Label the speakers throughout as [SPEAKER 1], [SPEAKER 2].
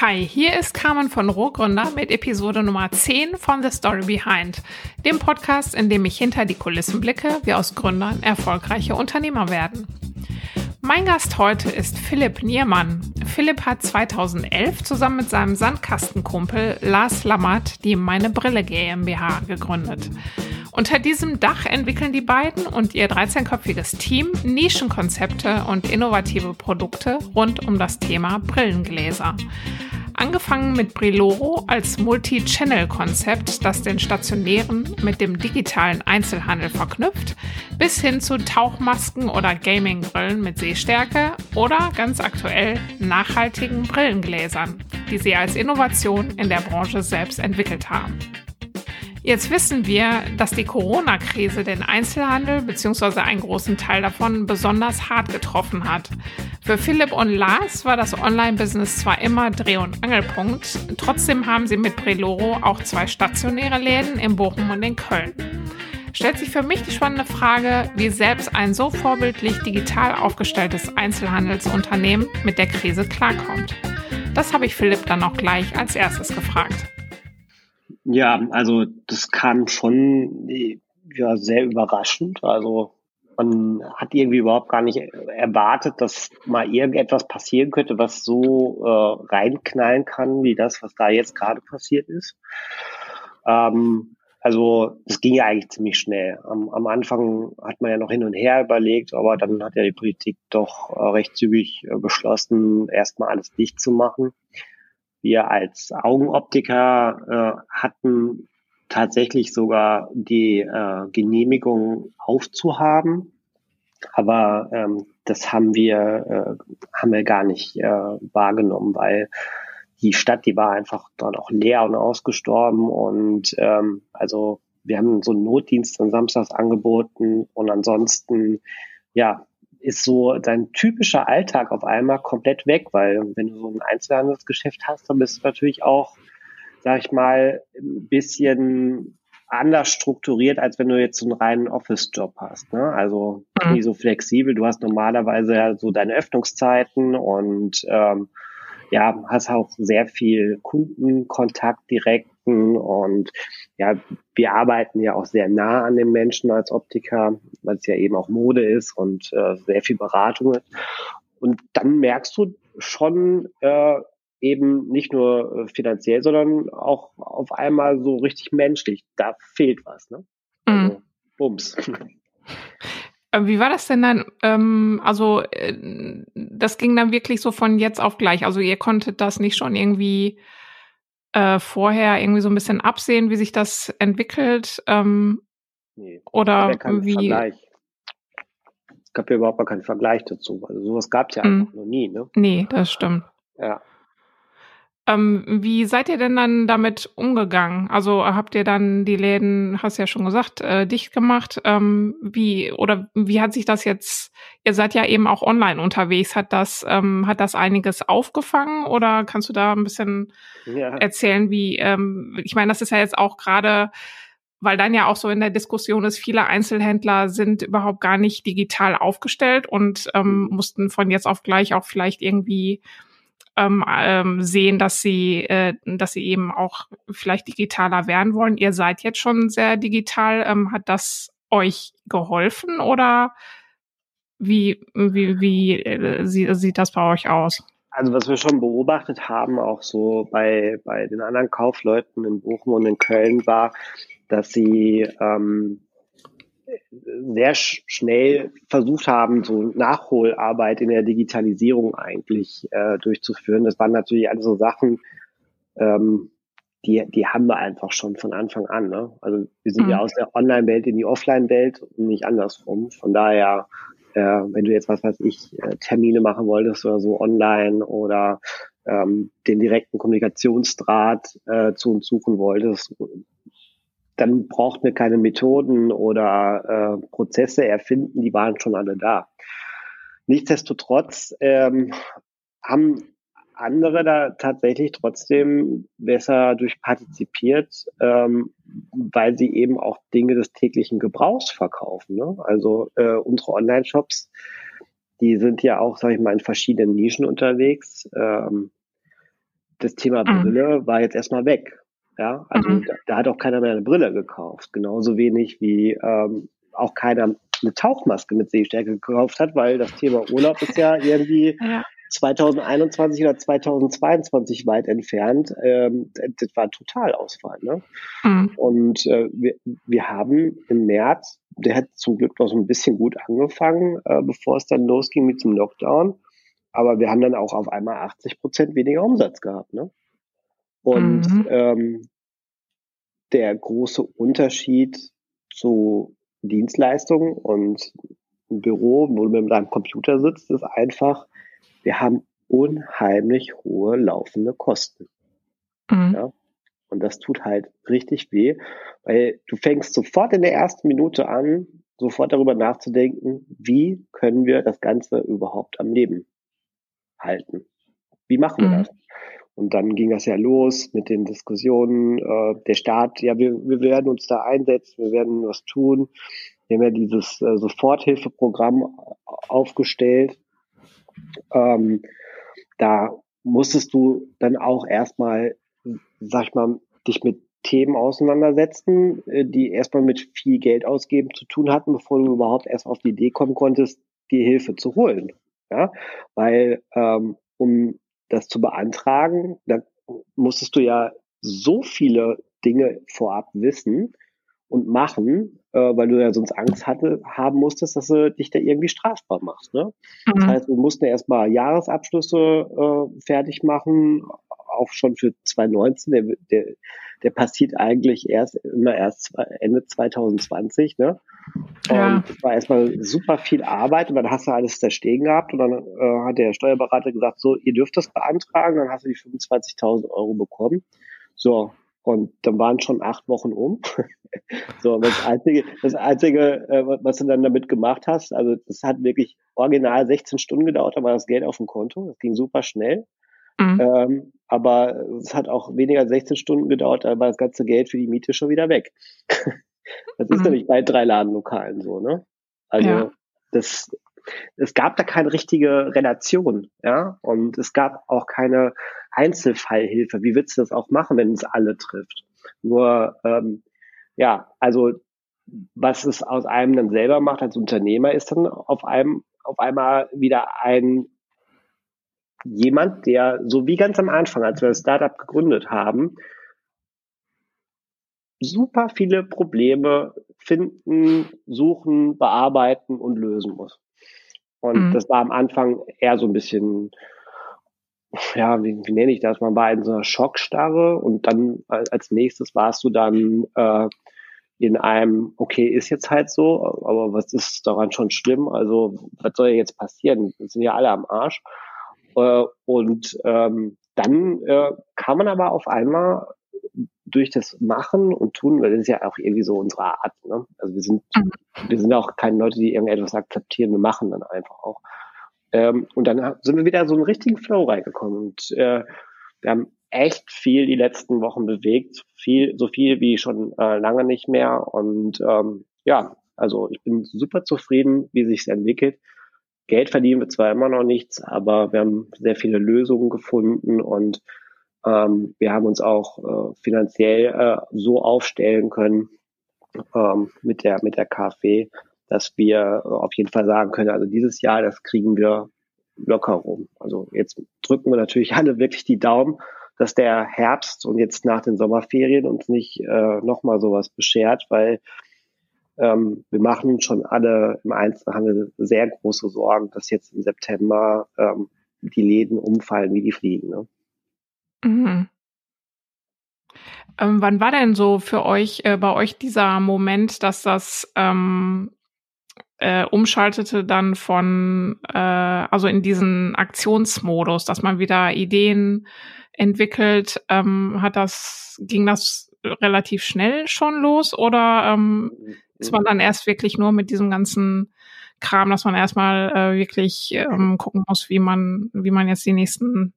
[SPEAKER 1] Hi, hier ist Carmen von Rohgründer mit Episode Nummer 10 von The Story Behind, dem Podcast, in dem ich hinter die Kulissen blicke, wie aus Gründern erfolgreiche Unternehmer werden. Mein Gast heute ist Philipp Niermann. Philipp hat 2011 zusammen mit seinem Sandkastenkumpel Lars Lammert die Meine Brille GmbH gegründet. Unter diesem Dach entwickeln die beiden und ihr 13-köpfiges Team Nischenkonzepte und innovative Produkte rund um das Thema Brillengläser. Angefangen mit Briloro als Multi-Channel-Konzept, das den stationären mit dem digitalen Einzelhandel verknüpft, bis hin zu Tauchmasken oder Gaming-Brillen mit Sehstärke oder ganz aktuell nachhaltigen Brillengläsern, die sie als Innovation in der Branche selbst entwickelt haben. Jetzt wissen wir, dass die Corona-Krise den Einzelhandel bzw. einen großen Teil davon besonders hart getroffen hat. Für Philipp und Lars war das Online-Business zwar immer Dreh- und Angelpunkt, trotzdem haben sie mit Preloro auch zwei stationäre Läden in Bochum und in Köln. Stellt sich für mich die spannende Frage, wie selbst ein so vorbildlich digital aufgestelltes Einzelhandelsunternehmen mit der Krise klarkommt. Das habe ich Philipp dann auch gleich als erstes gefragt.
[SPEAKER 2] Ja, also das kam schon ja, sehr überraschend. Also man hat irgendwie überhaupt gar nicht erwartet, dass mal irgendetwas passieren könnte, was so äh, reinknallen kann, wie das, was da jetzt gerade passiert ist. Ähm, also das ging ja eigentlich ziemlich schnell. Am, am Anfang hat man ja noch hin und her überlegt, aber dann hat ja die Politik doch äh, recht zügig äh, beschlossen, erstmal alles dicht zu machen. Wir als Augenoptiker äh, hatten tatsächlich sogar die äh, Genehmigung aufzuhaben, aber ähm, das haben wir äh, haben wir gar nicht äh, wahrgenommen, weil die Stadt, die war einfach dann auch leer und ausgestorben. Und ähm, also wir haben so einen Notdienst am Samstags angeboten. Und ansonsten ja ist so dein typischer Alltag auf einmal komplett weg, weil wenn du so ein Einzelhandelsgeschäft hast, dann bist du natürlich auch, sag ich mal, ein bisschen anders strukturiert, als wenn du jetzt so einen reinen Office-Job hast. Ne? Also mhm. nicht so flexibel. Du hast normalerweise ja so deine Öffnungszeiten und ähm, ja, hast auch sehr viel Kundenkontakt direkten und ja, wir arbeiten ja auch sehr nah an den Menschen als Optiker, weil es ja eben auch Mode ist und äh, sehr viel Beratung ist. Und dann merkst du schon äh, eben nicht nur finanziell, sondern auch auf einmal so richtig menschlich. Da fehlt was, ne? Also, mhm. Bums.
[SPEAKER 1] Äh, wie war das denn dann? Ähm, also äh, das ging dann wirklich so von jetzt auf gleich. Also ihr konntet das nicht schon irgendwie äh, vorher irgendwie so ein bisschen absehen, wie sich das entwickelt? Ähm, nee, oder wie?
[SPEAKER 2] Vergleich. Es gab ja überhaupt gar keinen Vergleich dazu. Also sowas gab es ja mhm. einfach noch nie. Ne?
[SPEAKER 1] Nee, das stimmt.
[SPEAKER 2] Ja.
[SPEAKER 1] Ähm, wie seid ihr denn dann damit umgegangen? Also habt ihr dann die Läden, hast ja schon gesagt, äh, dicht gemacht? Ähm, wie oder wie hat sich das jetzt? Ihr seid ja eben auch online unterwegs. Hat das ähm, hat das einiges aufgefangen oder kannst du da ein bisschen ja. erzählen, wie? Ähm, ich meine, das ist ja jetzt auch gerade weil dann ja auch so in der Diskussion ist, viele Einzelhändler sind überhaupt gar nicht digital aufgestellt und ähm, mhm. mussten von jetzt auf gleich auch vielleicht irgendwie ähm, ähm, sehen, dass sie, äh, dass sie eben auch vielleicht digitaler werden wollen. Ihr seid jetzt schon sehr digital. Ähm, hat das euch geholfen oder wie, wie, wie äh, sieht, sieht das bei euch aus?
[SPEAKER 2] Also was wir schon beobachtet haben, auch so bei, bei den anderen Kaufleuten in Bochum und in Köln, war, dass sie ähm, sehr schnell versucht haben, so Nachholarbeit in der Digitalisierung eigentlich äh, durchzuführen. Das waren natürlich alles so Sachen, ähm, die, die haben wir einfach schon von Anfang an. Ne? Also wir sind mhm. ja aus der Online-Welt in die Offline-Welt und nicht andersrum. Von daher, äh, wenn du jetzt was weiß ich, äh, Termine machen wolltest oder so online oder ähm, den direkten Kommunikationsdraht äh, zu uns suchen wolltest, dann braucht wir keine Methoden oder äh, Prozesse erfinden, die waren schon alle da. Nichtsdestotrotz ähm, haben andere da tatsächlich trotzdem besser durchpartizipiert, ähm, weil sie eben auch Dinge des täglichen Gebrauchs verkaufen. Ne? Also äh, unsere Online-Shops, die sind ja auch, sage ich mal, in verschiedenen Nischen unterwegs. Ähm, das Thema mhm. Brille war jetzt erstmal weg. Ja, also mhm. da, da, hat auch keiner mehr eine Brille gekauft. Genauso wenig wie ähm, auch keiner eine Tauchmaske mit Sehstärke gekauft hat, weil das Thema Urlaub ist ja irgendwie ja. 2021 oder 2022 weit entfernt. Ähm, das war ein Totalausfall. Ne? Mhm. Und äh, wir, wir haben im März, der hat zum Glück noch so ein bisschen gut angefangen, äh, bevor es dann losging mit dem Lockdown. Aber wir haben dann auch auf einmal 80 Prozent weniger Umsatz gehabt. Ne? Und mhm. ähm, der große Unterschied zu Dienstleistungen und ein Büro, wo du mit deinem Computer sitzt, ist einfach, wir haben unheimlich hohe laufende Kosten. Mhm. Ja? Und das tut halt richtig weh, weil du fängst sofort in der ersten Minute an, sofort darüber nachzudenken, wie können wir das Ganze überhaupt am Leben halten? Wie machen wir mhm. das? Und dann ging das ja los mit den Diskussionen, äh, der Staat, ja, wir, wir werden uns da einsetzen, wir werden was tun. Wir haben ja dieses äh, Soforthilfeprogramm aufgestellt. Ähm, da musstest du dann auch erstmal, sag ich mal, dich mit Themen auseinandersetzen, äh, die erstmal mit viel Geld ausgeben zu tun hatten, bevor du überhaupt erst auf die Idee kommen konntest, die Hilfe zu holen. Ja, weil ähm, um das zu beantragen, da musstest du ja so viele Dinge vorab wissen und machen, äh, weil du ja sonst Angst hatte, haben musstest, dass du dich da irgendwie strafbar machst. Ne? Mhm. Das heißt, wir mussten erstmal Jahresabschlüsse äh, fertig machen, auch schon für 2019. Der, der, der passiert eigentlich erst immer erst Ende 2020. Ne? Ja. Und es war erstmal super viel Arbeit und dann hast du alles da stehen gehabt und dann äh, hat der Steuerberater gesagt, so, ihr dürft das beantragen, dann hast du die 25.000 Euro bekommen. So, und dann waren schon acht Wochen um. so, das Einzige, das Einzige, äh, was du dann damit gemacht hast, also das hat wirklich original 16 Stunden gedauert, da war das Geld auf dem Konto. Das ging super schnell. Mhm. Ähm, aber es hat auch weniger als 16 Stunden gedauert, da war das ganze Geld für die Miete schon wieder weg. das ist mhm. nämlich bei drei Ladenlokalen so, ne? Also ja. das, es gab da keine richtige Relation, ja, und es gab auch keine Einzelfallhilfe. Wie willst du das auch machen, wenn es alle trifft? Nur, ähm, ja, also was es aus einem dann selber macht als Unternehmer, ist dann auf einem auf einmal wieder ein jemand, der so wie ganz am Anfang, als wir das Startup gegründet haben, super viele Probleme finden, suchen, bearbeiten und lösen muss. Und mhm. das war am Anfang eher so ein bisschen, ja, wie, wie nenne ich das? Man war in so einer Schockstarre und dann als nächstes warst du dann äh, in einem, okay, ist jetzt halt so, aber was ist daran schon schlimm? Also, was soll jetzt passieren? Wir sind ja alle am Arsch. Äh, und ähm, dann äh, kann man aber auf einmal durch das Machen und Tun, weil das ist ja auch irgendwie so unsere Art. Ne? Also wir sind, mhm. wir sind auch keine Leute, die irgendetwas akzeptieren, wir machen dann einfach auch. Ähm, und dann sind wir wieder so einen richtigen Flow reingekommen und äh, wir haben echt viel die letzten Wochen bewegt, viel, so viel wie schon äh, lange nicht mehr. Und ähm, ja, also ich bin super zufrieden, wie sich es entwickelt. Geld verdienen wir zwar immer noch nichts, aber wir haben sehr viele Lösungen gefunden und ähm, wir haben uns auch äh, finanziell äh, so aufstellen können ähm, mit der mit der KfW, dass wir auf jeden Fall sagen können, also dieses Jahr, das kriegen wir locker rum. Also jetzt drücken wir natürlich alle wirklich die Daumen, dass der Herbst und jetzt nach den Sommerferien uns nicht äh, nochmal sowas beschert, weil ähm, wir machen schon alle im Einzelhandel sehr große Sorgen, dass jetzt im September ähm, die Läden umfallen wie die Fliegen. Ne? Mhm.
[SPEAKER 1] Ähm, wann war denn so für euch, äh, bei euch dieser Moment, dass das ähm, äh, umschaltete dann von, äh, also in diesen Aktionsmodus, dass man wieder Ideen entwickelt, ähm, hat das, ging das relativ schnell schon los oder ähm, ist man dann erst wirklich nur mit diesem ganzen Kram, dass man erstmal äh, wirklich ähm, gucken muss, wie man, wie man jetzt die nächsten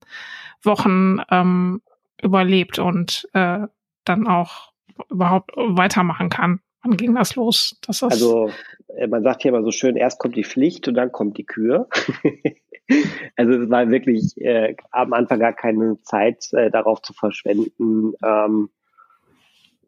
[SPEAKER 1] Wochen ähm, überlebt und äh, dann auch überhaupt weitermachen kann. Wann ging das los?
[SPEAKER 2] Das also äh, man sagt ja immer so schön, erst kommt die Pflicht und dann kommt die Kür. also es war wirklich äh, am Anfang gar keine Zeit äh, darauf zu verschwenden, ähm,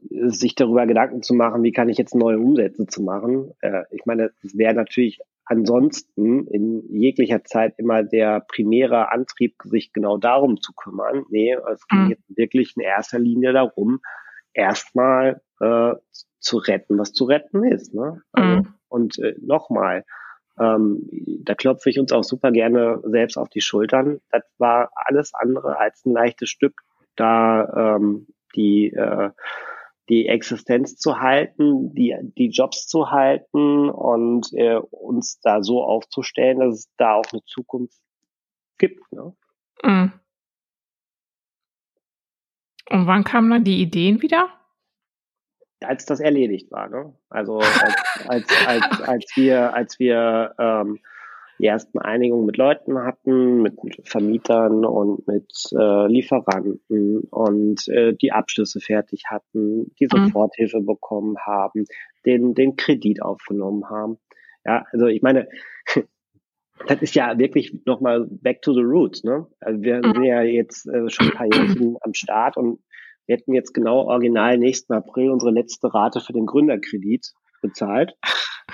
[SPEAKER 2] sich darüber Gedanken zu machen, wie kann ich jetzt neue Umsätze zu machen. Äh, ich meine, es wäre natürlich ansonsten in jeglicher Zeit immer der primäre Antrieb, sich genau darum zu kümmern. Nee, es ging mhm. jetzt wirklich in erster Linie darum, erstmal äh, zu retten, was zu retten ist. Ne? Also, mhm. Und äh, nochmal, ähm, da klopfe ich uns auch super gerne selbst auf die Schultern. Das war alles andere als ein leichtes Stück, da ähm, die äh, die Existenz zu halten, die, die Jobs zu halten und äh, uns da so aufzustellen, dass es da auch eine Zukunft gibt. Ne? Mhm.
[SPEAKER 1] Und wann kamen dann die Ideen wieder?
[SPEAKER 2] Als das erledigt war. Ne? Also als, als, als, als wir, als wir ähm, die ersten Einigungen mit Leuten hatten, mit Vermietern und mit äh, Lieferanten und äh, die Abschlüsse fertig hatten, die mhm. Soforthilfe mhm. bekommen haben, den, den Kredit aufgenommen haben. Ja, also ich meine, das ist ja wirklich nochmal back to the roots. Ne? Also wir mhm. sind ja jetzt äh, schon ein paar Jahre am Start und wir hätten jetzt genau original nächsten April unsere letzte Rate für den Gründerkredit bezahlt.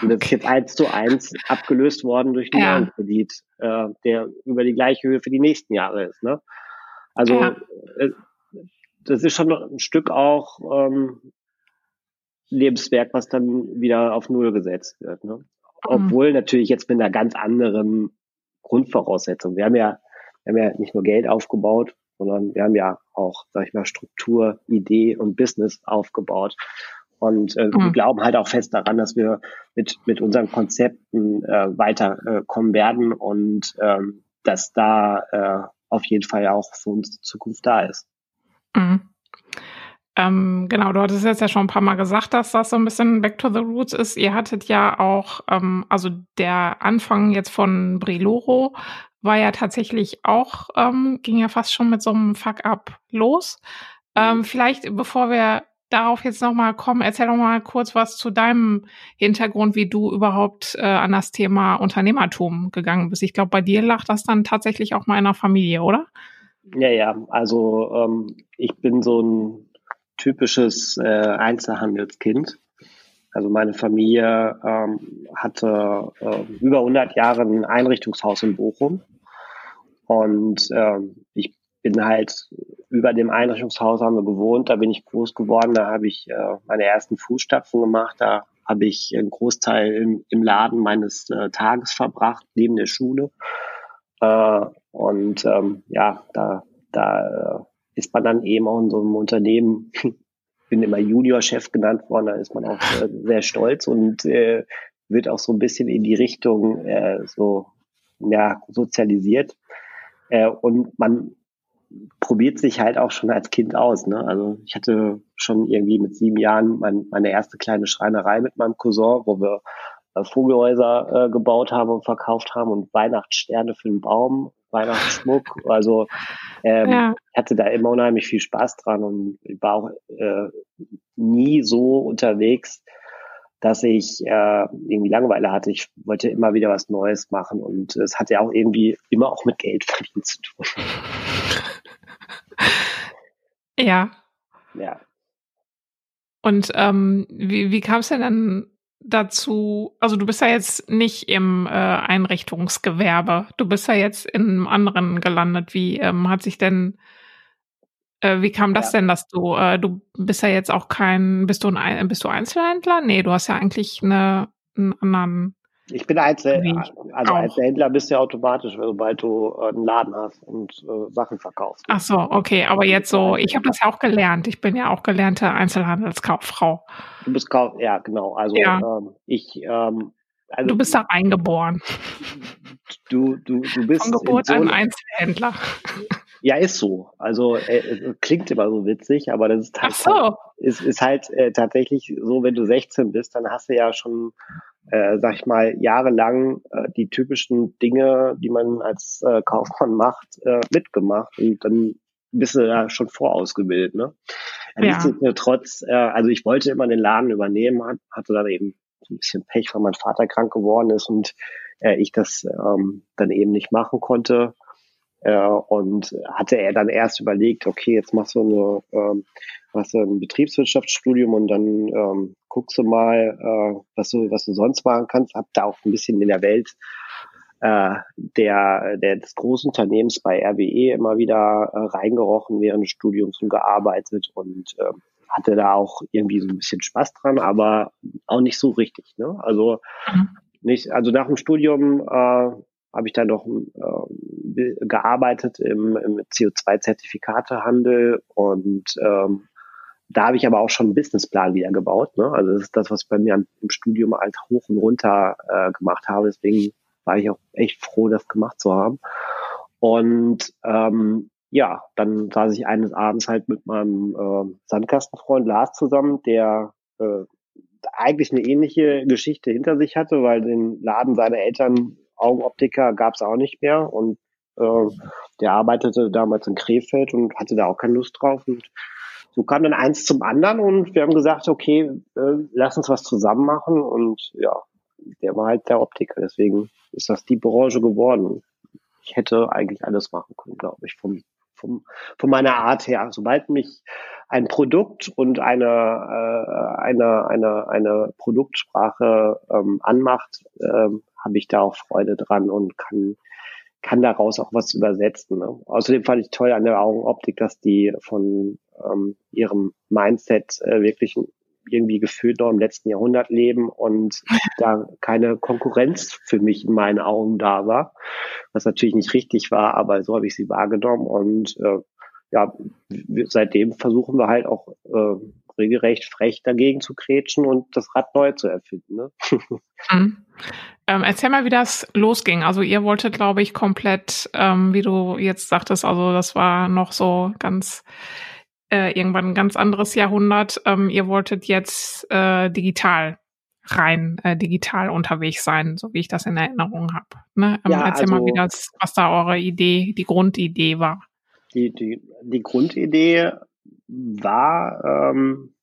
[SPEAKER 2] Und das ist jetzt eins zu eins abgelöst worden durch einen ja. neuen Kredit, äh, der über die gleiche Höhe für die nächsten Jahre ist. Ne? Also ja. äh, das ist schon noch ein Stück auch ähm, Lebenswerk, was dann wieder auf Null gesetzt wird. Ne? Mhm. Obwohl natürlich jetzt mit einer ganz anderen Grundvoraussetzung. Wir haben ja, wir haben ja nicht nur Geld aufgebaut, sondern wir haben ja auch, sag ich mal, Struktur, Idee und Business aufgebaut. Und äh, mhm. wir glauben halt auch fest daran, dass wir mit, mit unseren Konzepten äh, weiterkommen äh, werden und ähm, dass da äh, auf jeden Fall auch für uns die Zukunft da ist. Mhm.
[SPEAKER 1] Ähm, genau, du hattest jetzt ja schon ein paar Mal gesagt, dass das so ein bisschen Back to the Roots ist. Ihr hattet ja auch, ähm, also der Anfang jetzt von Briloro war ja tatsächlich auch, ähm, ging ja fast schon mit so einem Fuck-up los. Ähm, mhm. vielleicht, bevor wir darauf jetzt nochmal kommen, erzähl doch mal kurz was zu deinem Hintergrund, wie du überhaupt äh, an das Thema Unternehmertum gegangen bist. Ich glaube, bei dir lag das dann tatsächlich auch mal in der Familie, oder?
[SPEAKER 2] Ja, ja, also ähm, ich bin so ein typisches äh, Einzelhandelskind. Also meine Familie ähm, hatte äh, über 100 Jahre ein Einrichtungshaus in Bochum und ähm, ich bin halt über dem Einrichtungshaus haben wir gewohnt, da bin ich groß geworden, da habe ich äh, meine ersten Fußstapfen gemacht, da habe ich einen Großteil im, im Laden meines äh, Tages verbracht, neben der Schule. Äh, und ähm, ja, da, da äh, ist man dann eben auch in so einem Unternehmen, bin immer Juniorchef genannt worden, da ist man auch äh, sehr stolz und äh, wird auch so ein bisschen in die Richtung äh, so ja, sozialisiert. Äh, und man probiert sich halt auch schon als Kind aus. Ne? Also ich hatte schon irgendwie mit sieben Jahren mein, meine erste kleine Schreinerei mit meinem Cousin, wo wir äh, Vogelhäuser äh, gebaut haben und verkauft haben und Weihnachtssterne für den Baum, Weihnachtsschmuck. Also ähm, ja. hatte da immer unheimlich viel Spaß dran und war auch äh, nie so unterwegs, dass ich äh, irgendwie Langeweile hatte. Ich wollte immer wieder was Neues machen und es hatte auch irgendwie immer auch mit Geld verdienen zu tun.
[SPEAKER 1] Ja.
[SPEAKER 2] Ja.
[SPEAKER 1] Und ähm, wie, wie kam es denn dann dazu? Also du bist ja jetzt nicht im äh, Einrichtungsgewerbe, du bist ja jetzt in einem anderen gelandet. Wie ähm, hat sich denn äh, wie kam das ja. denn, dass du, äh, du bist ja jetzt auch kein, bist du ein, bist du Einzelhändler? Nee, du hast ja eigentlich eine, einen anderen
[SPEAKER 2] ich bin Einzel also Einzelhändler bist du ja automatisch, sobald du äh, einen Laden hast und äh, Sachen verkaufst.
[SPEAKER 1] Ach so, okay, aber jetzt so, ich habe das ja auch gelernt. Ich bin ja auch gelernte Einzelhandelskauffrau.
[SPEAKER 2] Du bist Kauf, ja genau. Also ja. Ähm, ich ähm, also,
[SPEAKER 1] du bist da eingeboren.
[SPEAKER 2] Du, du, du bist
[SPEAKER 1] von Geburt so ein Einzelhändler.
[SPEAKER 2] Ja, ist so. Also äh, klingt immer so witzig, aber das ist halt,
[SPEAKER 1] so.
[SPEAKER 2] ist, ist halt äh, tatsächlich so, wenn du 16 bist, dann hast du ja schon äh, sag ich mal, jahrelang äh, die typischen Dinge, die man als äh, Kaufmann macht, äh, mitgemacht und dann bist du da schon vorausgebildet. Ne? Ja. Nichtsdestotrotz, äh, also ich wollte immer den Laden übernehmen, hatte dann eben ein bisschen Pech, weil mein Vater krank geworden ist und äh, ich das ähm, dann eben nicht machen konnte. Äh, und hatte er dann erst überlegt, okay, jetzt machst du eine, ähm, machst du ein Betriebswirtschaftsstudium und dann ähm, guckst du mal, äh, was du, was du sonst machen kannst. Hab da auch ein bisschen in der Welt äh, der, der des Großunternehmens bei RWE immer wieder äh, reingerochen während des Studiums und gearbeitet und äh, hatte da auch irgendwie so ein bisschen Spaß dran, aber auch nicht so richtig. Ne? Also mhm. nicht, also nach dem Studium äh, habe ich dann noch äh, gearbeitet im, im CO2-Zertifikatehandel und ähm, da habe ich aber auch schon einen Businessplan wieder gebaut. Ne? Also das ist das, was ich bei mir im Studium halt hoch und runter äh, gemacht habe. Deswegen war ich auch echt froh, das gemacht zu haben. Und ähm, ja, dann saß ich eines Abends halt mit meinem äh, Sandkastenfreund Lars zusammen, der äh, eigentlich eine ähnliche Geschichte hinter sich hatte, weil den Laden seiner Eltern Augenoptiker gab es auch nicht mehr und äh, der arbeitete damals in Krefeld und hatte da auch keine Lust drauf und so kam dann eins zum anderen und wir haben gesagt, okay, äh, lass uns was zusammen machen und ja, der war halt der Optiker, deswegen ist das die Branche geworden. Ich hätte eigentlich alles machen können, glaube ich, vom, vom, von meiner Art her. Sobald mich ein Produkt und eine, äh, eine, eine, eine Produktsprache ähm, anmacht, ähm, habe ich da auch Freude dran und kann, kann daraus auch was übersetzen. Ne? Außerdem fand ich toll an der Augenoptik, dass die von ähm, ihrem Mindset äh, wirklich irgendwie gefühlt noch im letzten Jahrhundert leben und da keine Konkurrenz für mich in meinen Augen da war, was natürlich nicht richtig war, aber so habe ich sie wahrgenommen und äh, ja, seitdem versuchen wir halt auch äh, regelrecht frech dagegen zu kretschen und das Rad neu zu erfinden. Ne?
[SPEAKER 1] Mhm. Ähm, erzähl mal, wie das losging. Also ihr wolltet, glaube ich, komplett, ähm, wie du jetzt sagtest, also das war noch so ganz äh, irgendwann ein ganz anderes Jahrhundert. Ähm, ihr wolltet jetzt äh, digital rein äh, digital unterwegs sein, so wie ich das in Erinnerung habe. Ne? Ähm, ja, erzähl also, mal, wie das, was da eure Idee, die Grundidee war.
[SPEAKER 2] Die, die, die Grundidee war ähm,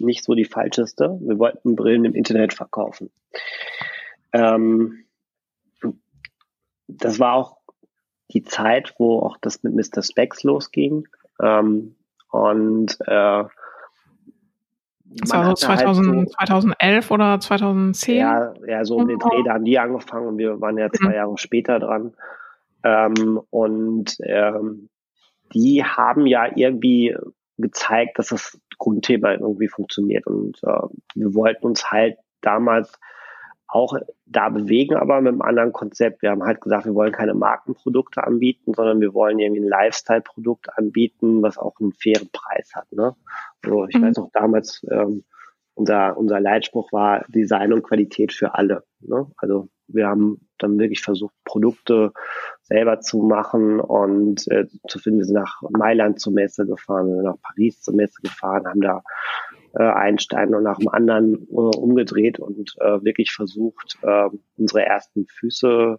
[SPEAKER 2] nicht so die falscheste. Wir wollten Brillen im Internet verkaufen. Ähm, das war auch die Zeit, wo auch das mit Mr. Specs losging. Ähm, und äh,
[SPEAKER 1] das war so 2000, halt so, 2011 oder 2010?
[SPEAKER 2] Ja, ja so um den Dreh, da haben die angefangen und wir waren ja zwei mhm. Jahre später dran. Ähm, und ähm, die haben ja irgendwie gezeigt, dass das Grundthema irgendwie funktioniert. Und äh, wir wollten uns halt damals auch da bewegen, aber mit einem anderen Konzept. Wir haben halt gesagt, wir wollen keine Markenprodukte anbieten, sondern wir wollen irgendwie ein Lifestyle-Produkt anbieten, was auch einen fairen Preis hat. Ne? Also ich mhm. weiß noch damals, ähm, unser, unser Leitspruch war Design und Qualität für alle. Ne? Also wir haben dann wirklich versucht, Produkte selber zu machen und äh, zu finden. Wir sind nach Mailand zur Messe gefahren, wir sind nach Paris zur Messe gefahren, haben da äh, einen Stein nach dem anderen äh, umgedreht und äh, wirklich versucht, äh, unsere ersten Füße,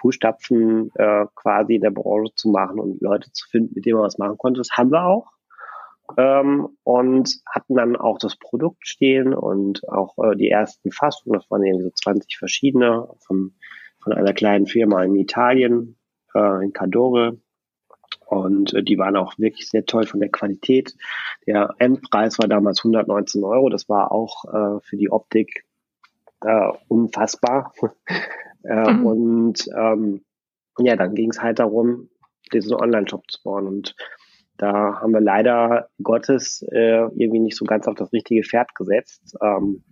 [SPEAKER 2] Fußstapfen äh, quasi in der Branche zu machen und Leute zu finden, mit denen man was machen konnte. Das haben wir auch. Ähm, und hatten dann auch das Produkt stehen und auch äh, die ersten Fassungen, das waren irgendwie so 20 verschiedene, von, von einer kleinen Firma in Italien, äh, in Cadore, und äh, die waren auch wirklich sehr toll von der Qualität. Der Endpreis war damals 119 Euro. Das war auch äh, für die Optik äh, unfassbar. äh, mhm. Und ähm, ja, dann ging es halt darum, diesen Online-Shop zu bauen. Und da haben wir leider Gottes äh, irgendwie nicht so ganz auf das richtige Pferd gesetzt. Ähm,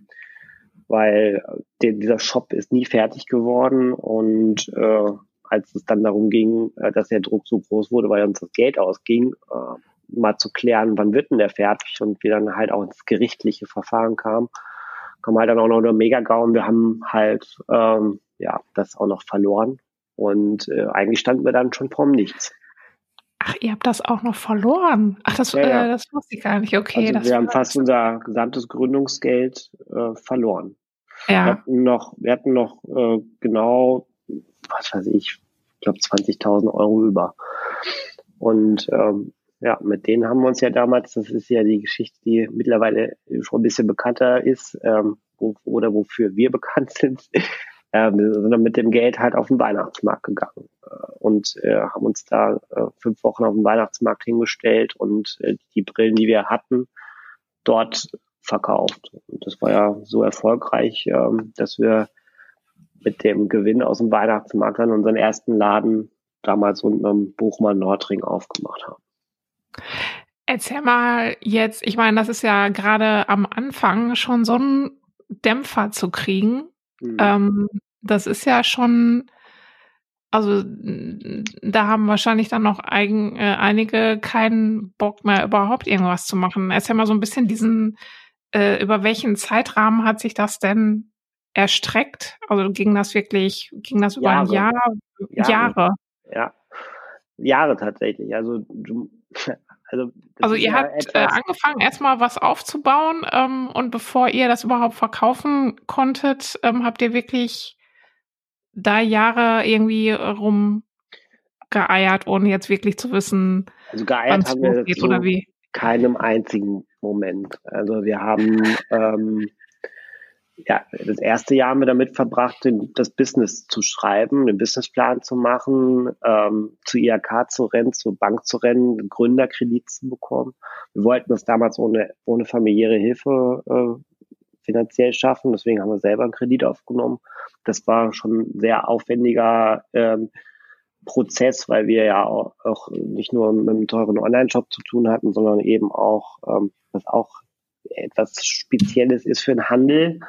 [SPEAKER 2] weil der, dieser Shop ist nie fertig geworden und äh, als es dann darum ging, äh, dass der Druck so groß wurde, weil uns das Geld ausging, äh, mal zu klären, wann wird denn der fertig und wir dann halt auch ins gerichtliche Verfahren kamen, kam halt dann auch noch der Mega-GAU und wir haben halt ähm, ja das auch noch verloren und äh, eigentlich standen wir dann schon vorm Nichts.
[SPEAKER 1] Ach, ihr habt das auch noch verloren. Ach, das, ja, ja. Äh, das wusste ich gar nicht. Okay,
[SPEAKER 2] also wir haben fast unser gesamtes Gründungsgeld äh, verloren. Ja. Wir hatten noch, wir hatten noch äh, genau, was weiß ich, ich glaube 20.000 Euro über. Und ähm, ja, mit denen haben wir uns ja damals, das ist ja die Geschichte, die mittlerweile schon ein bisschen bekannter ist, ähm, wo, oder wofür wir bekannt sind, ähm, wir sind dann mit dem Geld halt auf den Weihnachtsmarkt gegangen äh, und äh, haben uns da äh, fünf Wochen auf dem Weihnachtsmarkt hingestellt und äh, die Brillen, die wir hatten, dort verkauft. Und das war ja so erfolgreich, ähm, dass wir mit dem Gewinn aus dem Weihnachtsmarkt dann unseren ersten Laden damals unten am Buchmann Nordring aufgemacht haben.
[SPEAKER 1] Erzähl mal jetzt, ich meine, das ist ja gerade am Anfang schon so ein Dämpfer zu kriegen. Mhm. Ähm, das ist ja schon, also da haben wahrscheinlich dann noch eigen, äh, einige keinen Bock mehr überhaupt irgendwas zu machen. Erzähl mal so ein bisschen diesen, äh, über welchen Zeitrahmen hat sich das denn erstreckt? Also ging das wirklich, ging das über Jahre. ein Jahr? Jahre. Jahre.
[SPEAKER 2] Ja. Jahre tatsächlich. Also du,
[SPEAKER 1] also, also ihr habt äh, angefangen, erstmal was aufzubauen ähm, und bevor ihr das überhaupt verkaufen konntet, ähm, habt ihr wirklich da Jahre irgendwie rumgeeiert, ohne jetzt wirklich zu wissen,
[SPEAKER 2] also geeiert haben wir geht, oder wie? keinem einzigen Moment. Also wir haben ähm, ja, das erste Jahr haben wir damit verbracht, das Business zu schreiben, den Businessplan zu machen, ähm, zu IHK zu rennen, zur Bank zu rennen, Gründerkredit zu bekommen. Wir wollten das damals ohne, ohne familiäre Hilfe äh, finanziell schaffen, deswegen haben wir selber einen Kredit aufgenommen. Das war schon ein sehr aufwendiger ähm, Prozess, weil wir ja auch, auch nicht nur mit einem teuren Online-Shop zu tun hatten, sondern eben auch, ähm, was auch etwas Spezielles ist für den Handel,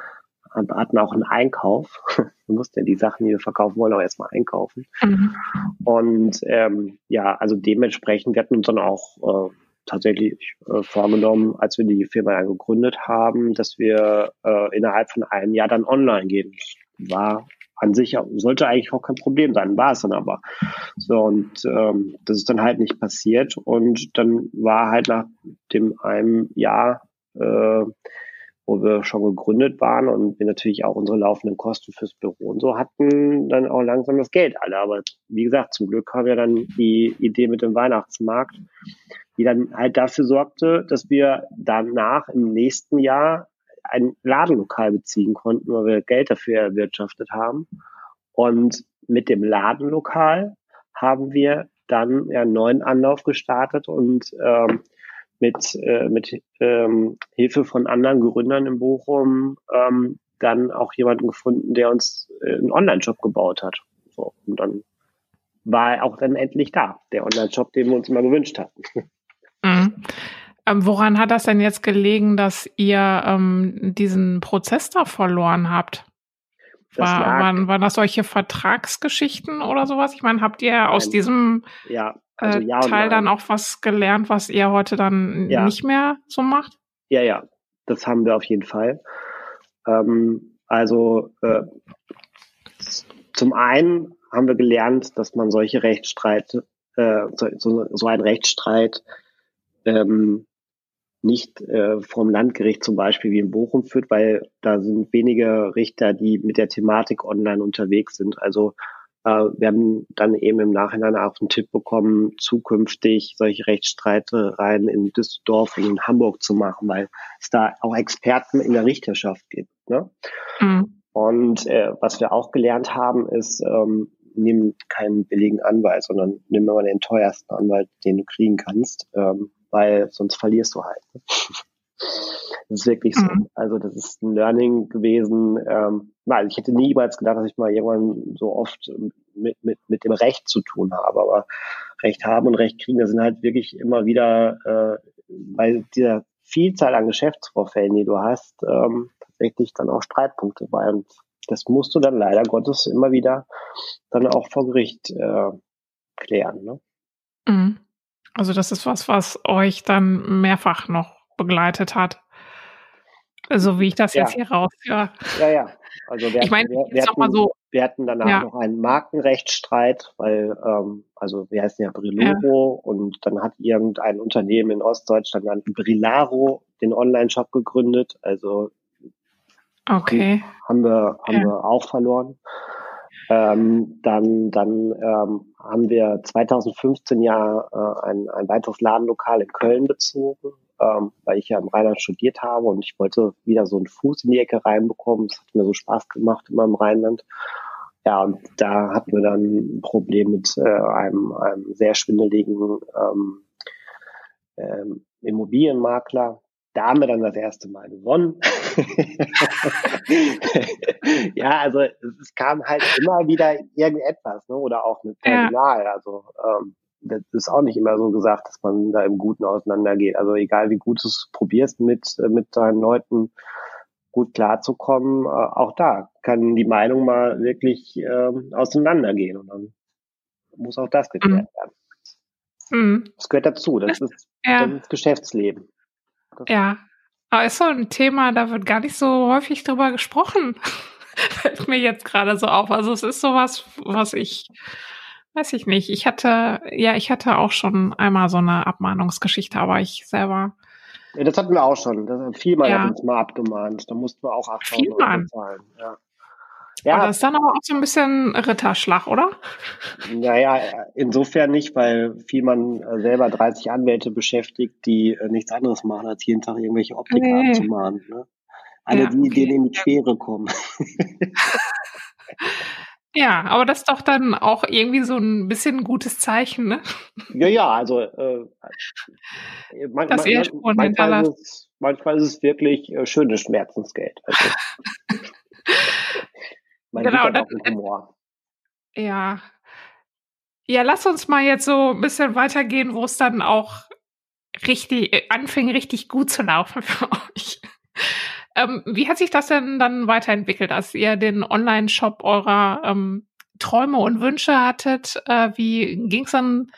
[SPEAKER 2] wir hatten auch einen Einkauf. Wir mussten ja die Sachen, die wir verkaufen wollen, auch erstmal einkaufen. Mhm. Und ähm, ja, also dementsprechend, wir hatten uns dann auch äh, tatsächlich äh, vorgenommen, als wir die Firma gegründet haben, dass wir äh, innerhalb von einem Jahr dann online gehen. War an sich sollte eigentlich auch kein Problem sein, war es dann aber. So, und ähm, das ist dann halt nicht passiert. Und dann war halt nach dem einem Jahr äh, wo wir schon gegründet waren und wir natürlich auch unsere laufenden Kosten fürs Büro und so hatten, dann auch langsam das Geld alle. Aber wie gesagt, zum Glück haben wir dann die Idee mit dem Weihnachtsmarkt, die dann halt dafür sorgte, dass wir danach im nächsten Jahr ein Ladenlokal beziehen konnten, weil wir Geld dafür erwirtschaftet haben. Und mit dem Ladenlokal haben wir dann ja, einen neuen Anlauf gestartet und ähm, mit, äh, mit ähm, Hilfe von anderen Gründern in Bochum ähm, dann auch jemanden gefunden, der uns äh, einen Online-Shop gebaut hat. So, und dann war er auch dann endlich da, der Online-Shop, den wir uns immer gewünscht hatten.
[SPEAKER 1] Mhm. Ähm, woran hat das denn jetzt gelegen, dass ihr ähm, diesen Prozess da verloren habt? War, waren, waren das solche Vertragsgeschichten oder sowas? Ich meine, habt ihr aus diesem
[SPEAKER 2] ja,
[SPEAKER 1] also ja Teil dann auch was gelernt, was ihr heute dann ja. nicht mehr so macht?
[SPEAKER 2] Ja, ja, das haben wir auf jeden Fall. Ähm, also äh, zum einen haben wir gelernt, dass man solche Rechtsstreit, äh, so, so einen Rechtsstreit ähm, nicht äh, vom Landgericht zum Beispiel wie in Bochum führt, weil da sind wenige Richter, die mit der Thematik online unterwegs sind. Also äh, wir haben dann eben im Nachhinein auch einen Tipp bekommen, zukünftig solche Rechtsstreitereien in Düsseldorf und in Hamburg zu machen, weil es da auch Experten in der Richterschaft gibt. Ne? Mhm. Und äh, was wir auch gelernt haben, ist, ähm, nimm keinen billigen Anwalt, sondern nimm immer den teuersten Anwalt, den du kriegen kannst. Ähm, weil sonst verlierst du halt. Das ist wirklich so. Mhm. Also das ist ein Learning gewesen. Ähm, nein, ich hätte niemals gedacht, dass ich mal irgendwann so oft mit, mit, mit dem Recht zu tun habe. Aber Recht haben und Recht kriegen, das sind halt wirklich immer wieder äh, bei dieser Vielzahl an Geschäftsvorfällen, die du hast, ähm, tatsächlich dann auch Streitpunkte bei. Und das musst du dann leider Gottes immer wieder dann auch vor Gericht äh, klären. Ne?
[SPEAKER 1] Mhm. Also das ist was, was euch dann mehrfach noch begleitet hat. So wie ich das ja. jetzt hier raushöre.
[SPEAKER 2] Ja, ja. Also wir,
[SPEAKER 1] ich meine, wir, wir, hatten,
[SPEAKER 2] so, wir hatten danach ja. noch einen Markenrechtsstreit, weil, ähm, also wir heißen ja Briloro ja. und dann hat irgendein Unternehmen in Ostdeutschland dann Brilaro den Online-Shop gegründet. Also
[SPEAKER 1] okay.
[SPEAKER 2] haben wir, haben wir auch verloren. Ähm, dann dann ähm, haben wir 2015 ja äh, ein, ein weiteres Ladenlokal in Köln bezogen, ähm, weil ich ja im Rheinland studiert habe und ich wollte wieder so einen Fuß in die Ecke reinbekommen. Es hat mir so Spaß gemacht immer im Rheinland. Ja, und da hatten wir dann ein Problem mit äh, einem, einem sehr schwindeligen ähm, ähm, Immobilienmakler. Da haben wir dann das erste Mal gewonnen. ja, also es kam halt immer wieder irgendetwas, ne? oder auch mit Personal. Ja. Also ähm, das ist auch nicht immer so gesagt, dass man da im Guten auseinandergeht. Also egal wie gut du es probierst mit, mit deinen Leuten gut klarzukommen, äh, auch da kann die Meinung mal wirklich ähm, auseinandergehen und dann muss auch das geklärt mhm. werden. Mhm. Das gehört dazu, das, das ist ja. das Geschäftsleben.
[SPEAKER 1] Das ja, aber ist so ein Thema, da wird gar nicht so häufig drüber gesprochen. Fällt mir jetzt gerade so auf. Also es ist sowas, was ich, weiß ich nicht. Ich hatte, ja, ich hatte auch schon einmal so eine Abmahnungsgeschichte, aber ich selber.
[SPEAKER 2] Ja, das hatten wir auch schon. Das, Vielmann ja. hat uns mal abgemahnt. Da mussten wir auch 8000 Euro zahlen. Ja.
[SPEAKER 1] Ja. Aber das ist dann aber auch so ein bisschen Ritterschlag, oder?
[SPEAKER 2] Naja, insofern nicht, weil Vielmann äh, selber 30 Anwälte beschäftigt, die äh, nichts anderes machen, als jeden Tag irgendwelche Optiker nee. abzumahnen. Ne? Alle, ja, die okay. denen in die Quere kommen.
[SPEAKER 1] Ja, aber das ist doch dann auch irgendwie so ein bisschen ein gutes Zeichen, ne?
[SPEAKER 2] Ja, ja, also äh, man, man, man, manchmal, ist es, manchmal ist es wirklich äh, schönes Schmerzensgeld. Also.
[SPEAKER 1] Genau, das, Humor. Ja. Ja, lass uns mal jetzt so ein bisschen weitergehen, wo es dann auch richtig äh, anfing, richtig gut zu laufen für euch. Ähm, wie hat sich das denn dann weiterentwickelt, als ihr den Online-Shop eurer ähm, Träume und Wünsche hattet? Äh, wie ging es dann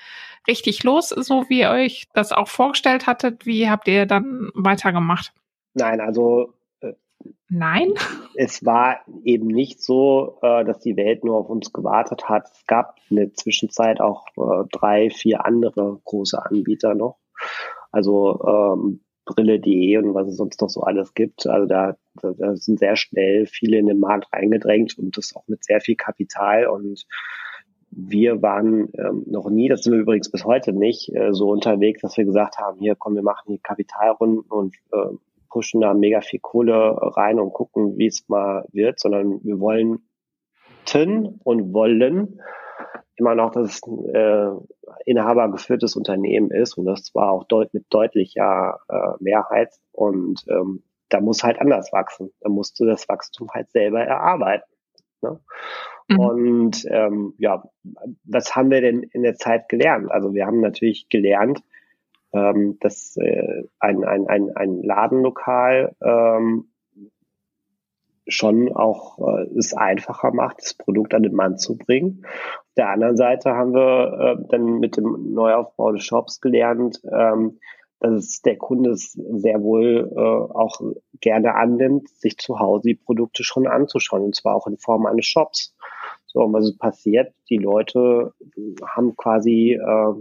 [SPEAKER 1] richtig los, so wie ihr euch das auch vorgestellt hattet? Wie habt ihr dann weitergemacht?
[SPEAKER 2] Nein, also
[SPEAKER 1] Nein?
[SPEAKER 2] Es war eben nicht so, äh, dass die Welt nur auf uns gewartet hat. Es gab in der Zwischenzeit auch äh, drei, vier andere große Anbieter noch. Also ähm, Brille.de und was es sonst noch so alles gibt. Also da, da sind sehr schnell viele in den Markt eingedrängt und das auch mit sehr viel Kapital und wir waren ähm, noch nie, das sind wir übrigens bis heute nicht, äh, so unterwegs, dass wir gesagt haben, hier komm, wir machen die Kapitalrunden und äh, pushen da mega viel Kohle rein und gucken, wie es mal wird, sondern wir wollen und wollen immer noch, ein äh, inhabergeführtes Unternehmen ist und das zwar auch deut mit deutlicher äh, Mehrheit und ähm, da muss halt anders wachsen. Da musst du das Wachstum halt selber erarbeiten. Ne? Mhm. Und ähm, ja, was haben wir denn in der Zeit gelernt? Also wir haben natürlich gelernt, ähm, dass äh, ein, ein, ein, ein Ladenlokal ähm, schon auch äh, es einfacher macht, das Produkt an den Mann zu bringen. Der anderen Seite haben wir äh, dann mit dem Neuaufbau des Shops gelernt, ähm, dass es der Kunde es sehr wohl äh, auch gerne annimmt, sich zu Hause die Produkte schon anzuschauen, und zwar auch in Form eines Shops. So, und was ist passiert? Die Leute haben quasi äh,